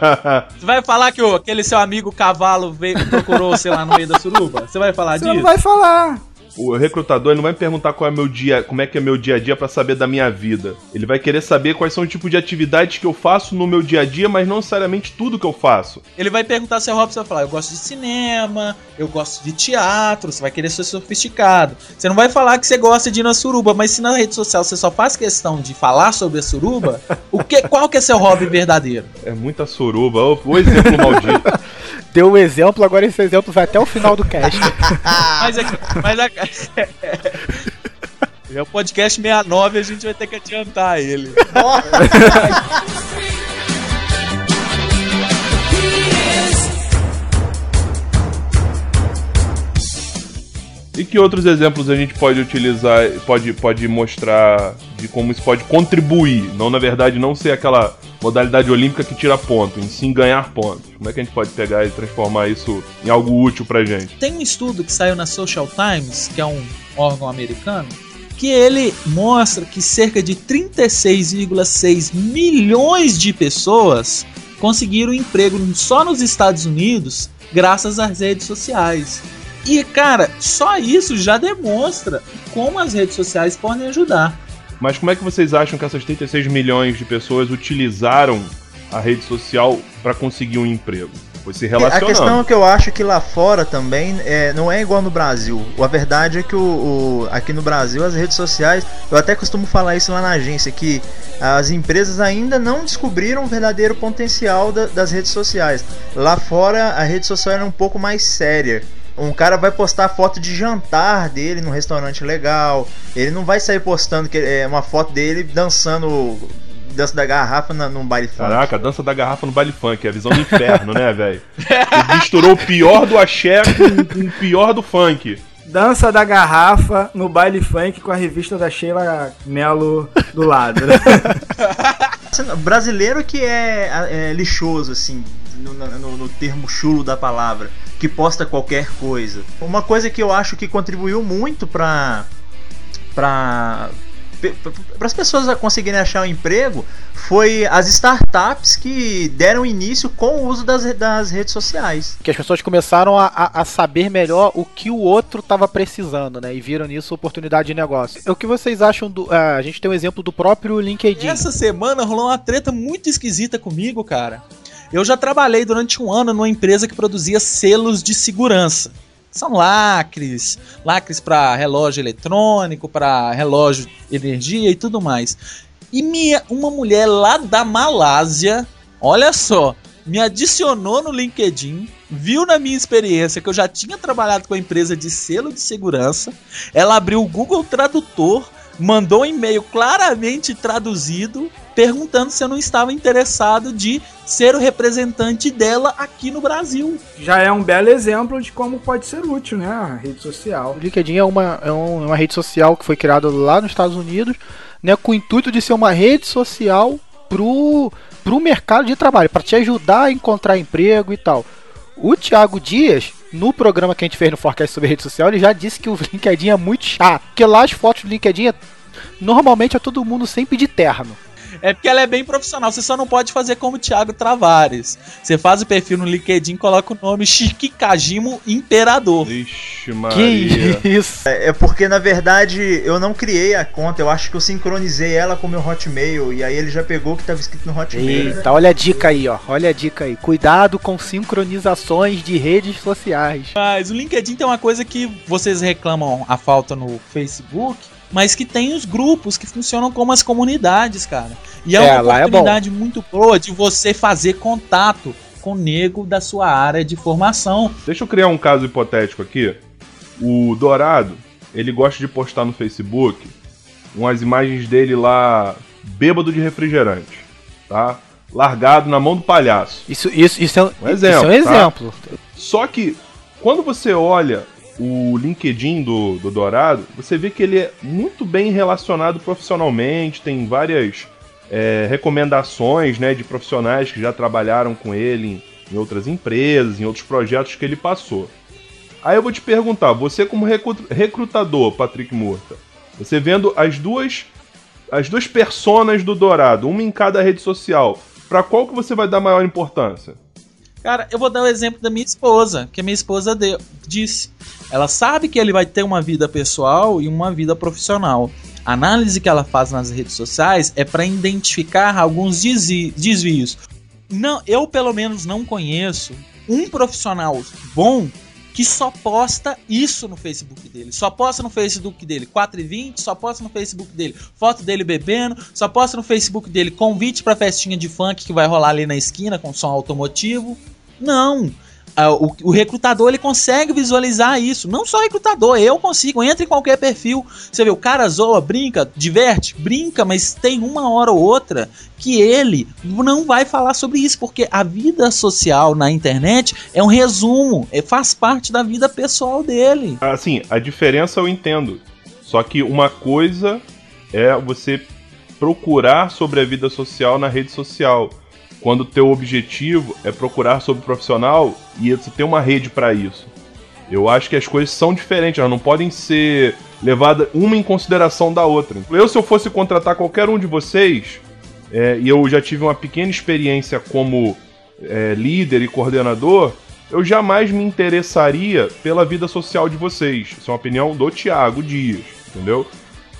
você vai falar que aquele seu amigo cavalo veio, procurou você lá no meio da suruba? Você vai falar você disso? Você não vai falar o recrutador não vai me perguntar qual é meu dia, como é que é meu dia a dia para saber da minha vida. Ele vai querer saber quais são o tipo de atividades que eu faço no meu dia a dia, mas não necessariamente tudo que eu faço. Ele vai perguntar se a Robson vai falar: "Eu gosto de cinema, eu gosto de teatro", você vai querer ser sofisticado. Você não vai falar que você gosta de ir na suruba, mas se na rede social você só faz questão de falar sobre a suruba, o que qual que é seu hobby verdadeiro? É muita suruba, o, o exemplo maldito. Deu um exemplo, agora esse exemplo vai até o final do cast. mas, é, mas a, é o podcast 69, a gente vai ter que adiantar ele. E que outros exemplos a gente pode utilizar, pode, pode mostrar de como isso pode contribuir? Não, na verdade, não ser aquela modalidade olímpica que tira ponto, em sim ganhar pontos. Como é que a gente pode pegar e transformar isso em algo útil pra gente? Tem um estudo que saiu na Social Times, que é um órgão americano, que ele mostra que cerca de 36,6 milhões de pessoas conseguiram emprego só nos Estados Unidos graças às redes sociais. E, cara, só isso já demonstra como as redes sociais podem ajudar. Mas como é que vocês acham que essas 36 milhões de pessoas utilizaram a rede social para conseguir um emprego? Foi se relacionando. A questão é que eu acho que lá fora também é, não é igual no Brasil. A verdade é que o, o, aqui no Brasil as redes sociais, eu até costumo falar isso lá na agência, que as empresas ainda não descobriram o verdadeiro potencial da, das redes sociais. Lá fora a rede social é um pouco mais séria. Um cara vai postar foto de jantar dele num restaurante legal. Ele não vai sair postando que é uma foto dele dançando dança da garrafa na, num baile funk. Caraca, a dança da garrafa no baile funk, é a visão do inferno, né, velho? Misturou o pior do axé com, com o pior do funk. Dança da garrafa no baile funk com a revista da Sheila Mello do lado. Né? Brasileiro que é, é lixoso, assim, no, no, no, termo chulo da palavra, que posta qualquer coisa. Uma coisa que eu acho que contribuiu muito pra. pra para as pessoas conseguirem achar um emprego foi as startups que deram início com o uso das, das redes sociais. Que as pessoas começaram a, a saber melhor o que o outro estava precisando, né? E viram nisso oportunidade de negócio. O que vocês acham do. Uh, a gente tem um exemplo do próprio LinkedIn. Essa semana rolou uma treta muito esquisita comigo, cara. Eu já trabalhei durante um ano numa empresa que produzia selos de segurança. São lacres, lacres para relógio eletrônico, para relógio energia e tudo mais. E minha, uma mulher lá da Malásia, olha só, me adicionou no LinkedIn, viu na minha experiência que eu já tinha trabalhado com a empresa de selo de segurança. Ela abriu o Google Tradutor, mandou um e-mail claramente traduzido perguntando se eu não estava interessado de ser o representante dela aqui no Brasil. Já é um belo exemplo de como pode ser útil, né? A rede social. O LinkedIn é uma, é uma rede social que foi criada lá nos Estados Unidos, né? Com o intuito de ser uma rede social pro, pro mercado de trabalho, para te ajudar a encontrar emprego e tal. O Thiago Dias, no programa que a gente fez no Forecast sobre rede social, ele já disse que o LinkedIn é muito chato. Porque lá as fotos do LinkedIn é, normalmente é todo mundo sempre de terno. É porque ela é bem profissional. Você só não pode fazer como o Thiago Travares. Você faz o perfil no LinkedIn, coloca o nome Shikikajimo Imperador. Ixi, Maria. Que isso? É, é, porque, na verdade, eu não criei a conta. Eu acho que eu sincronizei ela com o meu Hotmail. E aí ele já pegou o que estava escrito no Hotmail. Eita, olha a dica aí, ó. Olha a dica aí. Cuidado com sincronizações de redes sociais. Mas o LinkedIn tem uma coisa que vocês reclamam a falta no Facebook mas que tem os grupos que funcionam como as comunidades, cara. E é, é uma é oportunidade é muito boa de você fazer contato com o nego da sua área de formação. Deixa eu criar um caso hipotético aqui. O Dourado, ele gosta de postar no Facebook umas imagens dele lá bêbado de refrigerante, tá? Largado na mão do palhaço. Isso, isso, isso é um, um exemplo. Isso é um exemplo. Tá? Só que quando você olha o LinkedIn do, do Dourado, você vê que ele é muito bem relacionado profissionalmente, tem várias é, recomendações né, de profissionais que já trabalharam com ele em, em outras empresas, em outros projetos que ele passou. Aí eu vou te perguntar, você como recrutador, Patrick Murta, você vendo as duas as duas personas do Dourado, uma em cada rede social, para qual que você vai dar maior importância? Cara, eu vou dar o exemplo da minha esposa, que a minha esposa deu, disse. Ela sabe que ele vai ter uma vida pessoal e uma vida profissional. A análise que ela faz nas redes sociais é para identificar alguns desvios. Não, eu pelo menos não conheço um profissional bom que só posta isso no Facebook dele. Só posta no Facebook dele 4 e 20, só posta no Facebook dele foto dele bebendo, só posta no Facebook dele convite pra festinha de funk que vai rolar ali na esquina com som automotivo. Não. Ah, o, recrutador ele consegue visualizar isso. Não só recrutador, eu consigo. Entra em qualquer perfil. Você vê, o cara zoa, brinca, diverte, brinca, mas tem uma hora ou outra que ele não vai falar sobre isso, porque a vida social na internet é um resumo, é, faz parte da vida pessoal dele. Assim, a diferença eu entendo. Só que uma coisa é você procurar sobre a vida social na rede social quando o teu objetivo é procurar sobre profissional e você tem uma rede para isso. Eu acho que as coisas são diferentes, elas não podem ser levadas uma em consideração da outra. Eu, se eu fosse contratar qualquer um de vocês, é, e eu já tive uma pequena experiência como é, líder e coordenador, eu jamais me interessaria pela vida social de vocês. Isso é uma opinião do Tiago Dias, entendeu?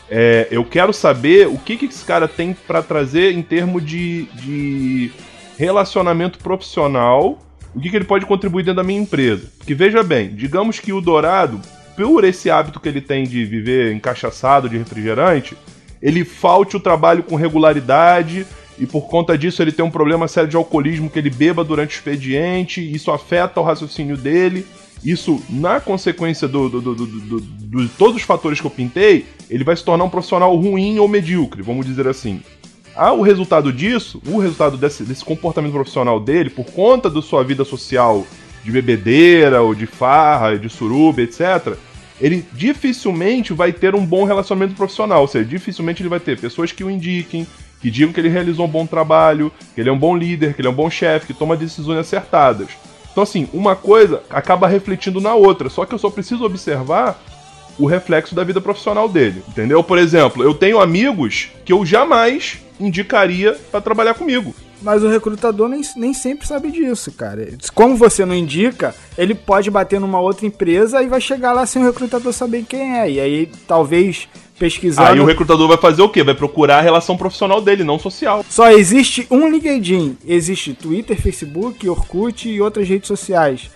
É, eu quero saber o que, que esse cara tem para trazer em termos de, de relacionamento profissional, o que, que ele pode contribuir dentro da minha empresa. Porque veja bem, digamos que o Dourado, por esse hábito que ele tem de viver encaixaçado de refrigerante, ele falte o trabalho com regularidade e por conta disso ele tem um problema sério de alcoolismo que ele beba durante o expediente, isso afeta o raciocínio dele. Isso, na consequência do, do, do, do, de todos os fatores que eu pintei, ele vai se tornar um profissional ruim ou medíocre, vamos dizer assim. Ah, o resultado disso, o resultado desse, desse comportamento profissional dele, por conta da sua vida social de bebedeira ou de farra, de suruba, etc., ele dificilmente vai ter um bom relacionamento profissional. Ou seja, dificilmente ele vai ter pessoas que o indiquem, que digam que ele realizou um bom trabalho, que ele é um bom líder, que ele é um bom chefe, que toma decisões acertadas. Então, assim, uma coisa acaba refletindo na outra, só que eu só preciso observar o reflexo da vida profissional dele, entendeu? Por exemplo, eu tenho amigos que eu jamais indicaria para trabalhar comigo. Mas o recrutador nem, nem sempre sabe disso, cara. Como você não indica, ele pode bater numa outra empresa e vai chegar lá sem o recrutador saber quem é. E aí, talvez, pesquisar. Aí o recrutador vai fazer o quê? Vai procurar a relação profissional dele, não social. Só existe um LinkedIn. Existe Twitter, Facebook, Orkut e outras redes sociais.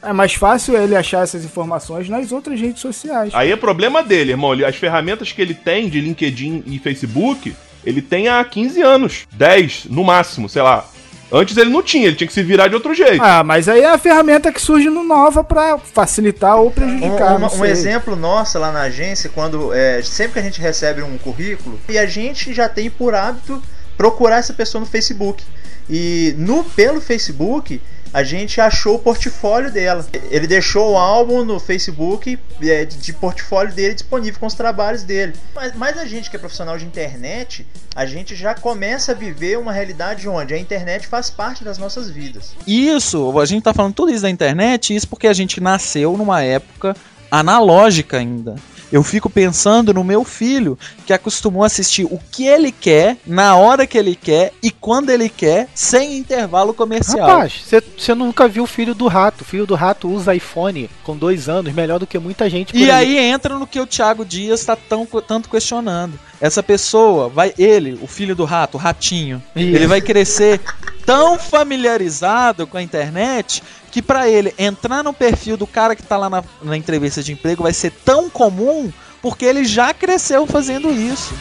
É mais fácil ele achar essas informações nas outras redes sociais. Aí é problema dele, irmão. As ferramentas que ele tem de LinkedIn e Facebook ele tem há 15 anos, 10 no máximo, sei lá. Antes ele não tinha, ele tinha que se virar de outro jeito. Ah, mas aí é a ferramenta que surge no nova para facilitar ou prejudicar. Um, um, um, exemplo nosso lá na agência, quando é, sempre que a gente recebe um currículo, e a gente já tem por hábito procurar essa pessoa no Facebook. E no pelo Facebook, a gente achou o portfólio dela. Ele deixou o álbum no Facebook é, de portfólio dele disponível com os trabalhos dele. Mas, mas a gente que é profissional de internet, a gente já começa a viver uma realidade onde a internet faz parte das nossas vidas. Isso, a gente tá falando tudo isso da internet, isso porque a gente nasceu numa época analógica ainda. Eu fico pensando no meu filho, que acostumou a assistir o que ele quer, na hora que ele quer e quando ele quer, sem intervalo comercial. Rapaz, você nunca viu o filho do rato. O filho do rato usa iPhone com dois anos, melhor do que muita gente. e aí. aí entra no que o Thiago Dias está tão, tanto questionando. Essa pessoa, vai ele, o filho do rato, o ratinho, Isso. ele vai crescer tão familiarizado com a internet que para ele entrar no perfil do cara que tá lá na, na entrevista de emprego vai ser tão comum porque ele já cresceu fazendo isso.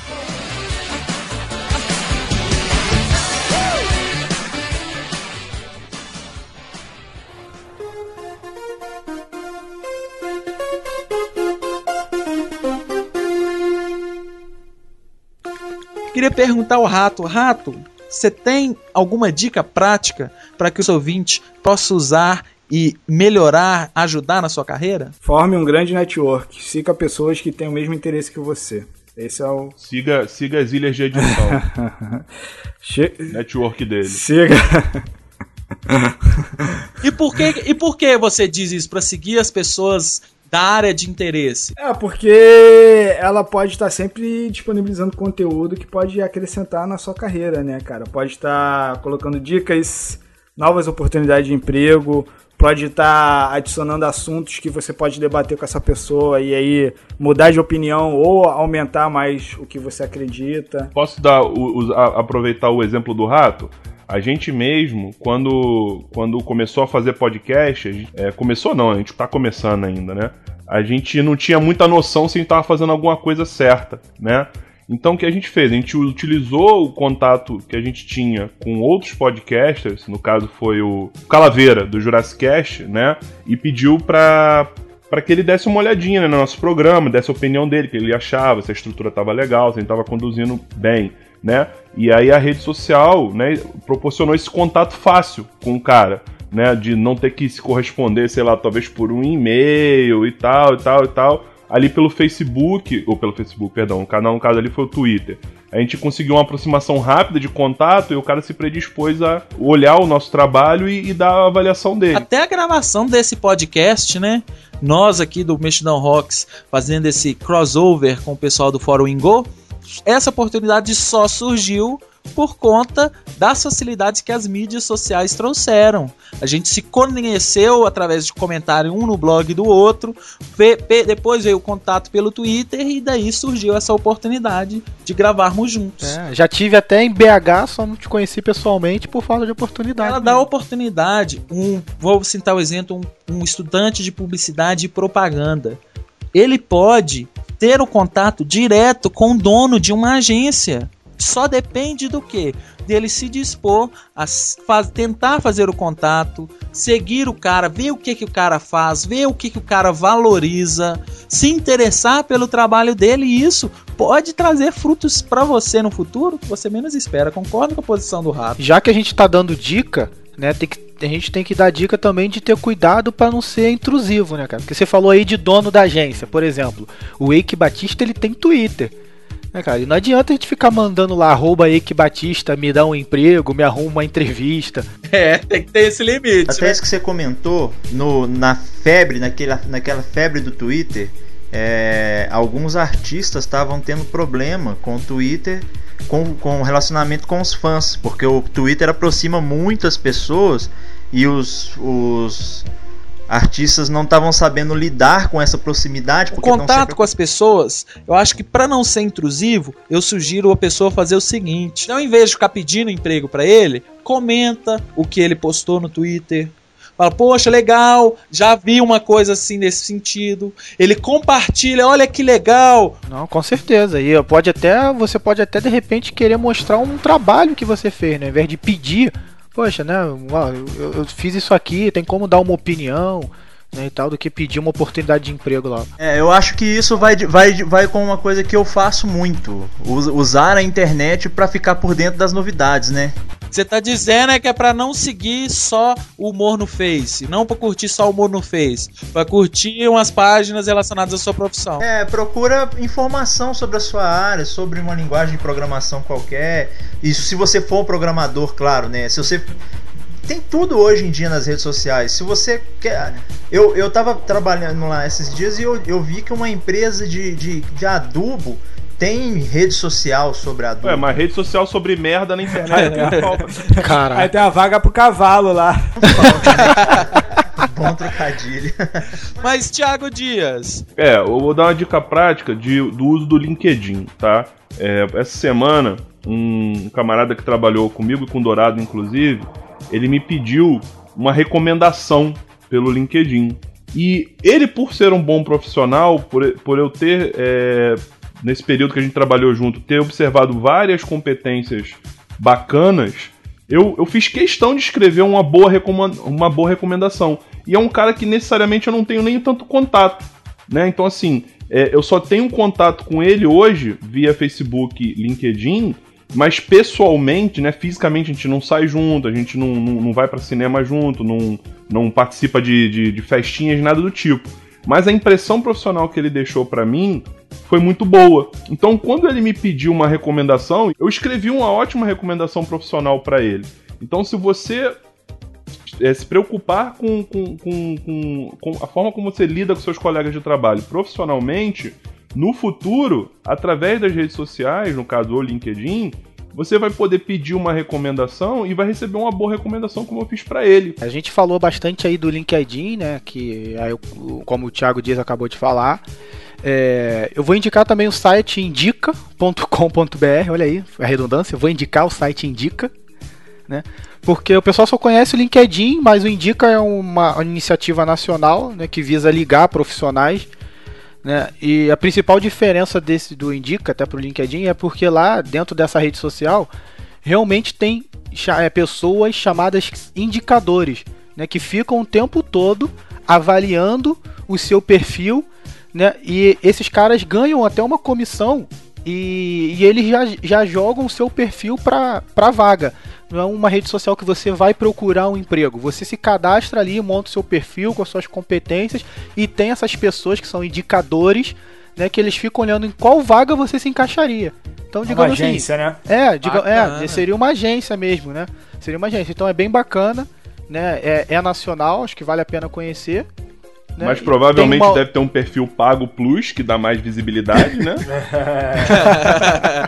Queria perguntar ao Rato, Rato, você tem alguma dica prática para que os ouvintes possam usar e melhorar, ajudar na sua carreira? Forme um grande network. Siga pessoas que têm o mesmo interesse que você. Esse é o. Siga, siga as ilhas de edição. che... Network dele. Siga. e por que e por que você diz isso para seguir as pessoas da área de interesse? É, porque ela pode estar sempre disponibilizando conteúdo que pode acrescentar na sua carreira, né, cara? Pode estar colocando dicas, novas oportunidades de emprego, pode estar adicionando assuntos que você pode debater com essa pessoa e aí mudar de opinião ou aumentar mais o que você acredita. Posso dar o, o, a, aproveitar o exemplo do rato? A gente mesmo, quando, quando começou a fazer podcast, gente, é, começou não, a gente tá começando ainda, né? A gente não tinha muita noção se a gente tava fazendo alguma coisa certa, né? Então o que a gente fez? A gente utilizou o contato que a gente tinha com outros podcasters, no caso foi o Calaveira, do Jurassic Cast, né? E pediu pra, para que ele desse uma olhadinha né, no nosso programa, desse a opinião dele, que ele achava, se a estrutura estava legal, se a gente estava conduzindo bem né? E aí a rede social, né, proporcionou esse contato fácil com o cara, né, de não ter que se corresponder, sei lá, talvez por um e-mail e tal, e tal, e tal, ali pelo Facebook, ou pelo Facebook, perdão, o canal no caso ali foi o Twitter. A gente conseguiu uma aproximação rápida de contato e o cara se predispôs a olhar o nosso trabalho e, e dar a avaliação dele. Até a gravação desse podcast, né? Nós aqui do Mexidão Rocks fazendo esse crossover com o pessoal do Fórum Ingo, essa oportunidade só surgiu por conta das facilidades que as mídias sociais trouxeram. A gente se conheceu através de comentário um no blog do outro, depois veio o contato pelo Twitter e daí surgiu essa oportunidade de gravarmos juntos. É, já tive até em BH, só não te conheci pessoalmente por falta de oportunidade. Ela dá oportunidade. Um, vou citar o um exemplo, um, um estudante de publicidade e propaganda. Ele pode ter o contato direto com o dono de uma agência. Só depende do que? Dele se dispor a faz, tentar fazer o contato, seguir o cara, ver o que, que o cara faz, ver o que, que o cara valoriza, se interessar pelo trabalho dele e isso pode trazer frutos para você no futuro que você menos espera. Concordo com a posição do rato. Já que a gente tá dando dica, né, tem que a gente tem que dar dica também de ter cuidado para não ser intrusivo, né, cara? Porque você falou aí de dono da agência, por exemplo. O Eike Batista, ele tem Twitter. Né, cara? E não adianta a gente ficar mandando lá, arroba Eike Batista, me dá um emprego, me arruma uma entrevista. É, tem que ter esse limite. Até né? isso que você comentou, no, na febre, naquela, naquela febre do Twitter, é, alguns artistas estavam tendo problema com o Twitter, com, com o relacionamento com os fãs, porque o Twitter aproxima muitas pessoas e os, os artistas não estavam sabendo lidar com essa proximidade. O contato sempre- com as pessoas, eu acho que pra não ser intrusivo, eu sugiro a pessoa fazer o seguinte: ao invés de ficar pedindo emprego pra ele, comenta o que ele postou no Twitter. Fala, poxa, legal, já vi uma coisa assim nesse sentido. Ele compartilha, olha que legal. Não, com certeza. E pode até, você pode até de repente querer mostrar um trabalho que você fez, né? Ao invés de pedir, poxa, né? Eu, eu fiz isso aqui, tem como dar uma opinião, né? E tal, do que pedir uma oportunidade de emprego lá. É, eu acho que isso vai, de- vai, vai com uma coisa que eu faço muito: us- usar a internet pra ficar por dentro das novidades, né? Você tá dizendo é que é pra não seguir só o humor no Face, não pra curtir só o humor no Face, pra curtir umas páginas relacionadas à sua profissão. É, procura informação sobre a sua área, sobre uma linguagem de programação qualquer. Isso se você for um programador, claro, né? Se você tem tudo hoje em dia nas redes sociais. Se você quer. Eu, eu tava trabalhando lá esses dias e eu, eu vi que uma empresa de, de, de adubo tem rede social sobre adubo. Ué, mas rede social sobre merda na internet não falta. Aí Caralho. tem a vaga pro cavalo lá. Bom trocadilho. Mas, Thiago Dias, É, eu vou dar uma dica prática de, do uso do LinkedIn, tá? É, essa semana, um camarada que trabalhou comigo, com o Dourado inclusive, ele me pediu uma recomendação pelo LinkedIn. E ele, por ser um bom profissional, por, por eu ter, é, nesse período que a gente trabalhou junto, ter observado várias competências bacanas, eu, eu fiz questão de escrever uma boa, uma boa recomendação. E é um cara que necessariamente eu não tenho nem tanto contato. Né? Então, assim, é, eu só tenho contato com ele hoje via Facebook, LinkedIn, mas pessoalmente, né, fisicamente, a gente não sai junto, a gente não, não, não vai para cinema junto, não, não participa de, de, de festinhas, nada do tipo. Mas a impressão profissional que ele deixou para mim foi muito boa. Então, quando ele me pediu uma recomendação, eu escrevi uma ótima recomendação profissional para ele. Então, se você é, se preocupar com, com, com, com, com a forma como você lida com seus colegas de trabalho profissionalmente, no futuro, através das redes sociais, no caso o LinkedIn, você vai poder pedir uma recomendação e vai receber uma boa recomendação como eu fiz para ele. A gente falou bastante aí do LinkedIn, né? Que aí, como o Thiago Dias acabou de falar. É, eu vou indicar também o site indica.com.br, olha aí, a redundância, eu vou indicar o site Indica, né? Porque o pessoal só conhece o LinkedIn, mas o Indica é uma iniciativa nacional né, que visa ligar profissionais. Né? E a principal diferença desse do Indica até para o LinkedIn é porque lá dentro dessa rede social realmente tem é, pessoas chamadas indicadores, né, que ficam o tempo todo avaliando o seu perfil, né, e esses caras ganham até uma comissão e, e eles já, já jogam o seu perfil para a vaga. Não é uma rede social que você vai procurar um emprego. Você se cadastra ali, monta o seu perfil com as suas competências e tem essas pessoas que são indicadores, né, que eles ficam olhando em qual vaga você se encaixaria. Então, Uma digamos assim, agência, né? é, diga, é, seria uma agência mesmo, né? Seria uma agência. Então é bem bacana, né? É, é nacional, acho que vale a pena conhecer. Né? Mas provavelmente uma- deve ter um perfil pago plus, que dá mais visibilidade, né?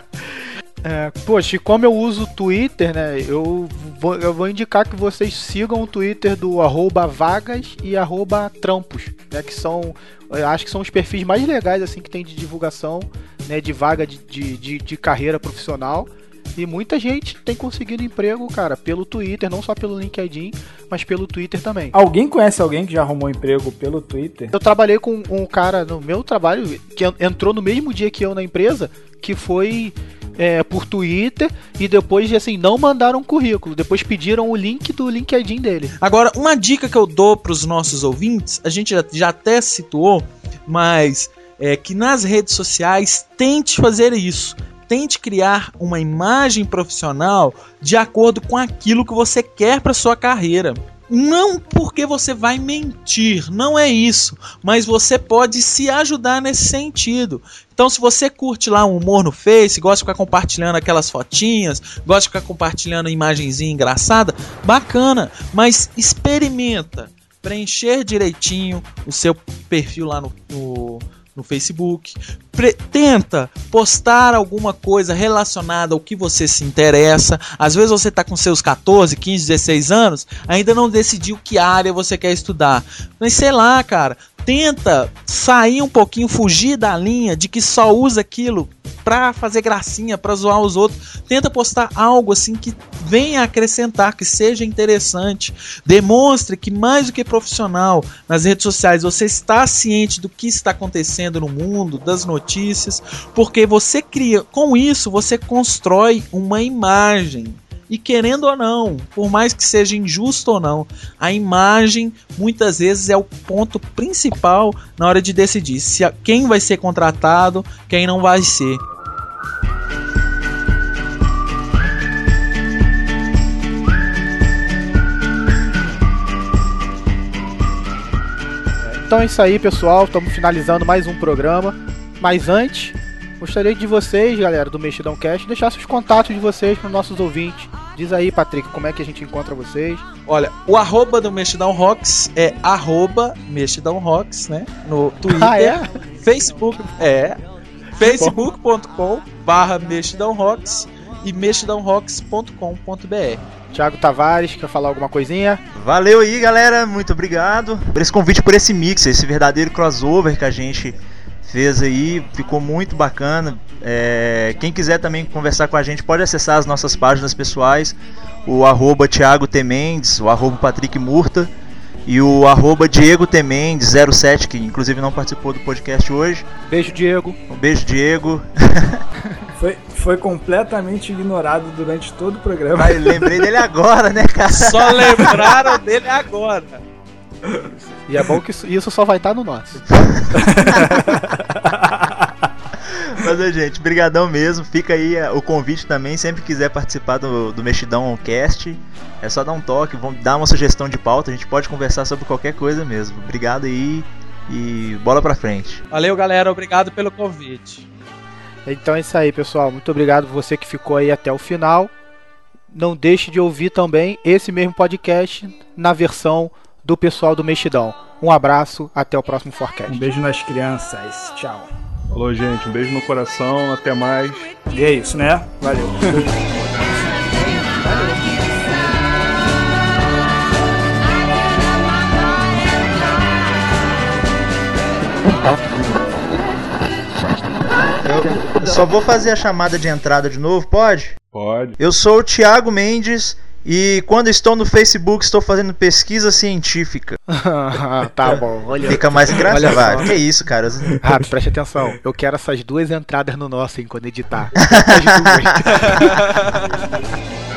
É, poxa, e como eu uso o Twitter, né? Eu vou, eu vou indicar que vocês sigam o Twitter do arroba vagas e arroba trampos, né? Que são. Eu acho que são os perfis mais legais assim que tem de divulgação, né? De vaga de, de, de, de carreira profissional. E muita gente tem conseguido emprego, cara, pelo Twitter, não só pelo LinkedIn, mas pelo Twitter também. Alguém conhece alguém que já arrumou emprego pelo Twitter? Eu trabalhei com um cara no meu trabalho que en- entrou no mesmo dia que eu na empresa, que foi é, por Twitter e depois, assim, não mandaram currículo. Depois pediram o link do LinkedIn dele. Agora, uma dica que eu dou para os nossos ouvintes, a gente já, já até situou, mas é que nas redes sociais tente fazer isso. Tente criar uma imagem profissional de acordo com aquilo que você quer para sua carreira. Não porque você vai mentir, não é isso, mas você pode se ajudar nesse sentido. Então, se você curte lá um humor no Face, gosta de ficar compartilhando aquelas fotinhas, gosta de ficar compartilhando imagenzinha engraçada, bacana, mas experimenta preencher direitinho o seu perfil lá no, no no Facebook. Pre tenta postar alguma coisa relacionada ao que você se interessa. Às vezes você está com seus 14, 15, 16 anos, ainda não decidiu que área você quer estudar. Mas sei lá, cara, tenta sair um pouquinho, fugir da linha de que só usa aquilo pra fazer gracinha, pra zoar os outros. Tenta postar algo assim que venha acrescentar, que seja interessante. Demonstre que mais do que profissional nas redes sociais você está ciente do que está acontecendo no mundo, das notícias, porque você cria, com isso você constrói uma imagem e querendo ou não, por mais que seja injusto ou não, a imagem muitas vezes é o ponto principal na hora de decidir se quem vai ser contratado, quem não vai ser. Então é isso aí, pessoal. Estamos finalizando mais um programa. Mas antes, gostaria de vocês, galera, do Mexidão Cast, deixar seus contatos de vocês para os nossos ouvintes. Diz aí, Patrick, como é que a gente encontra vocês? Olha, o arroba do Mexidão Rocks é arroba Mexidão Rocks, né? No Twitter, Ah, é? Facebook, é facebook.com barra Mexidão Rocks e mexidãorocks.com.br Thiago Tavares, quer falar alguma coisinha? Valeu aí, galera. Muito obrigado por esse convite, por esse mix, esse verdadeiro crossover que a gente fez aí. Ficou muito bacana. É, quem quiser também conversar com a gente pode acessar as nossas páginas pessoais, o arroba Thiago T. Mendes, o arroba Patrick Murta e o arroba Diego T. Mendes 07, que inclusive não participou do podcast hoje. Beijo, Diego. Um beijo, Diego. Foi, foi completamente ignorado durante todo o programa. Mas lembrei dele agora, né, cara? Só lembraram dele agora. E é bom que isso, isso só vai estar no nosso. Mas, ô, gente, brigadão mesmo. Fica aí é, o convite também. Sempre quiser participar do, do Mexidão Cast, é só dar um toque, vamos dar uma sugestão de pauta. A gente pode conversar sobre qualquer coisa mesmo. Obrigado aí e bola pra frente. Valeu, galera. Obrigado pelo convite. Então é isso aí, pessoal. Muito obrigado você que ficou aí até o final. Não deixe de ouvir também esse mesmo podcast na versão do pessoal do Mexidão. Um abraço, até o próximo Um Forecast. beijo nas crianças. Tchau. Falou, gente. Um beijo no coração. Até mais. E é isso, né? Valeu. Eu só vou fazer a chamada de entrada de novo, pode? Pode. Eu sou o Thiago Mendes e quando estou no Facebook estou fazendo pesquisa científica. tá bom, olha. Fica mais engraçado. só. Que isso, cara? Rato, preste atenção. Eu quero essas duas entradas no nosso, hein, quando editar. As duas.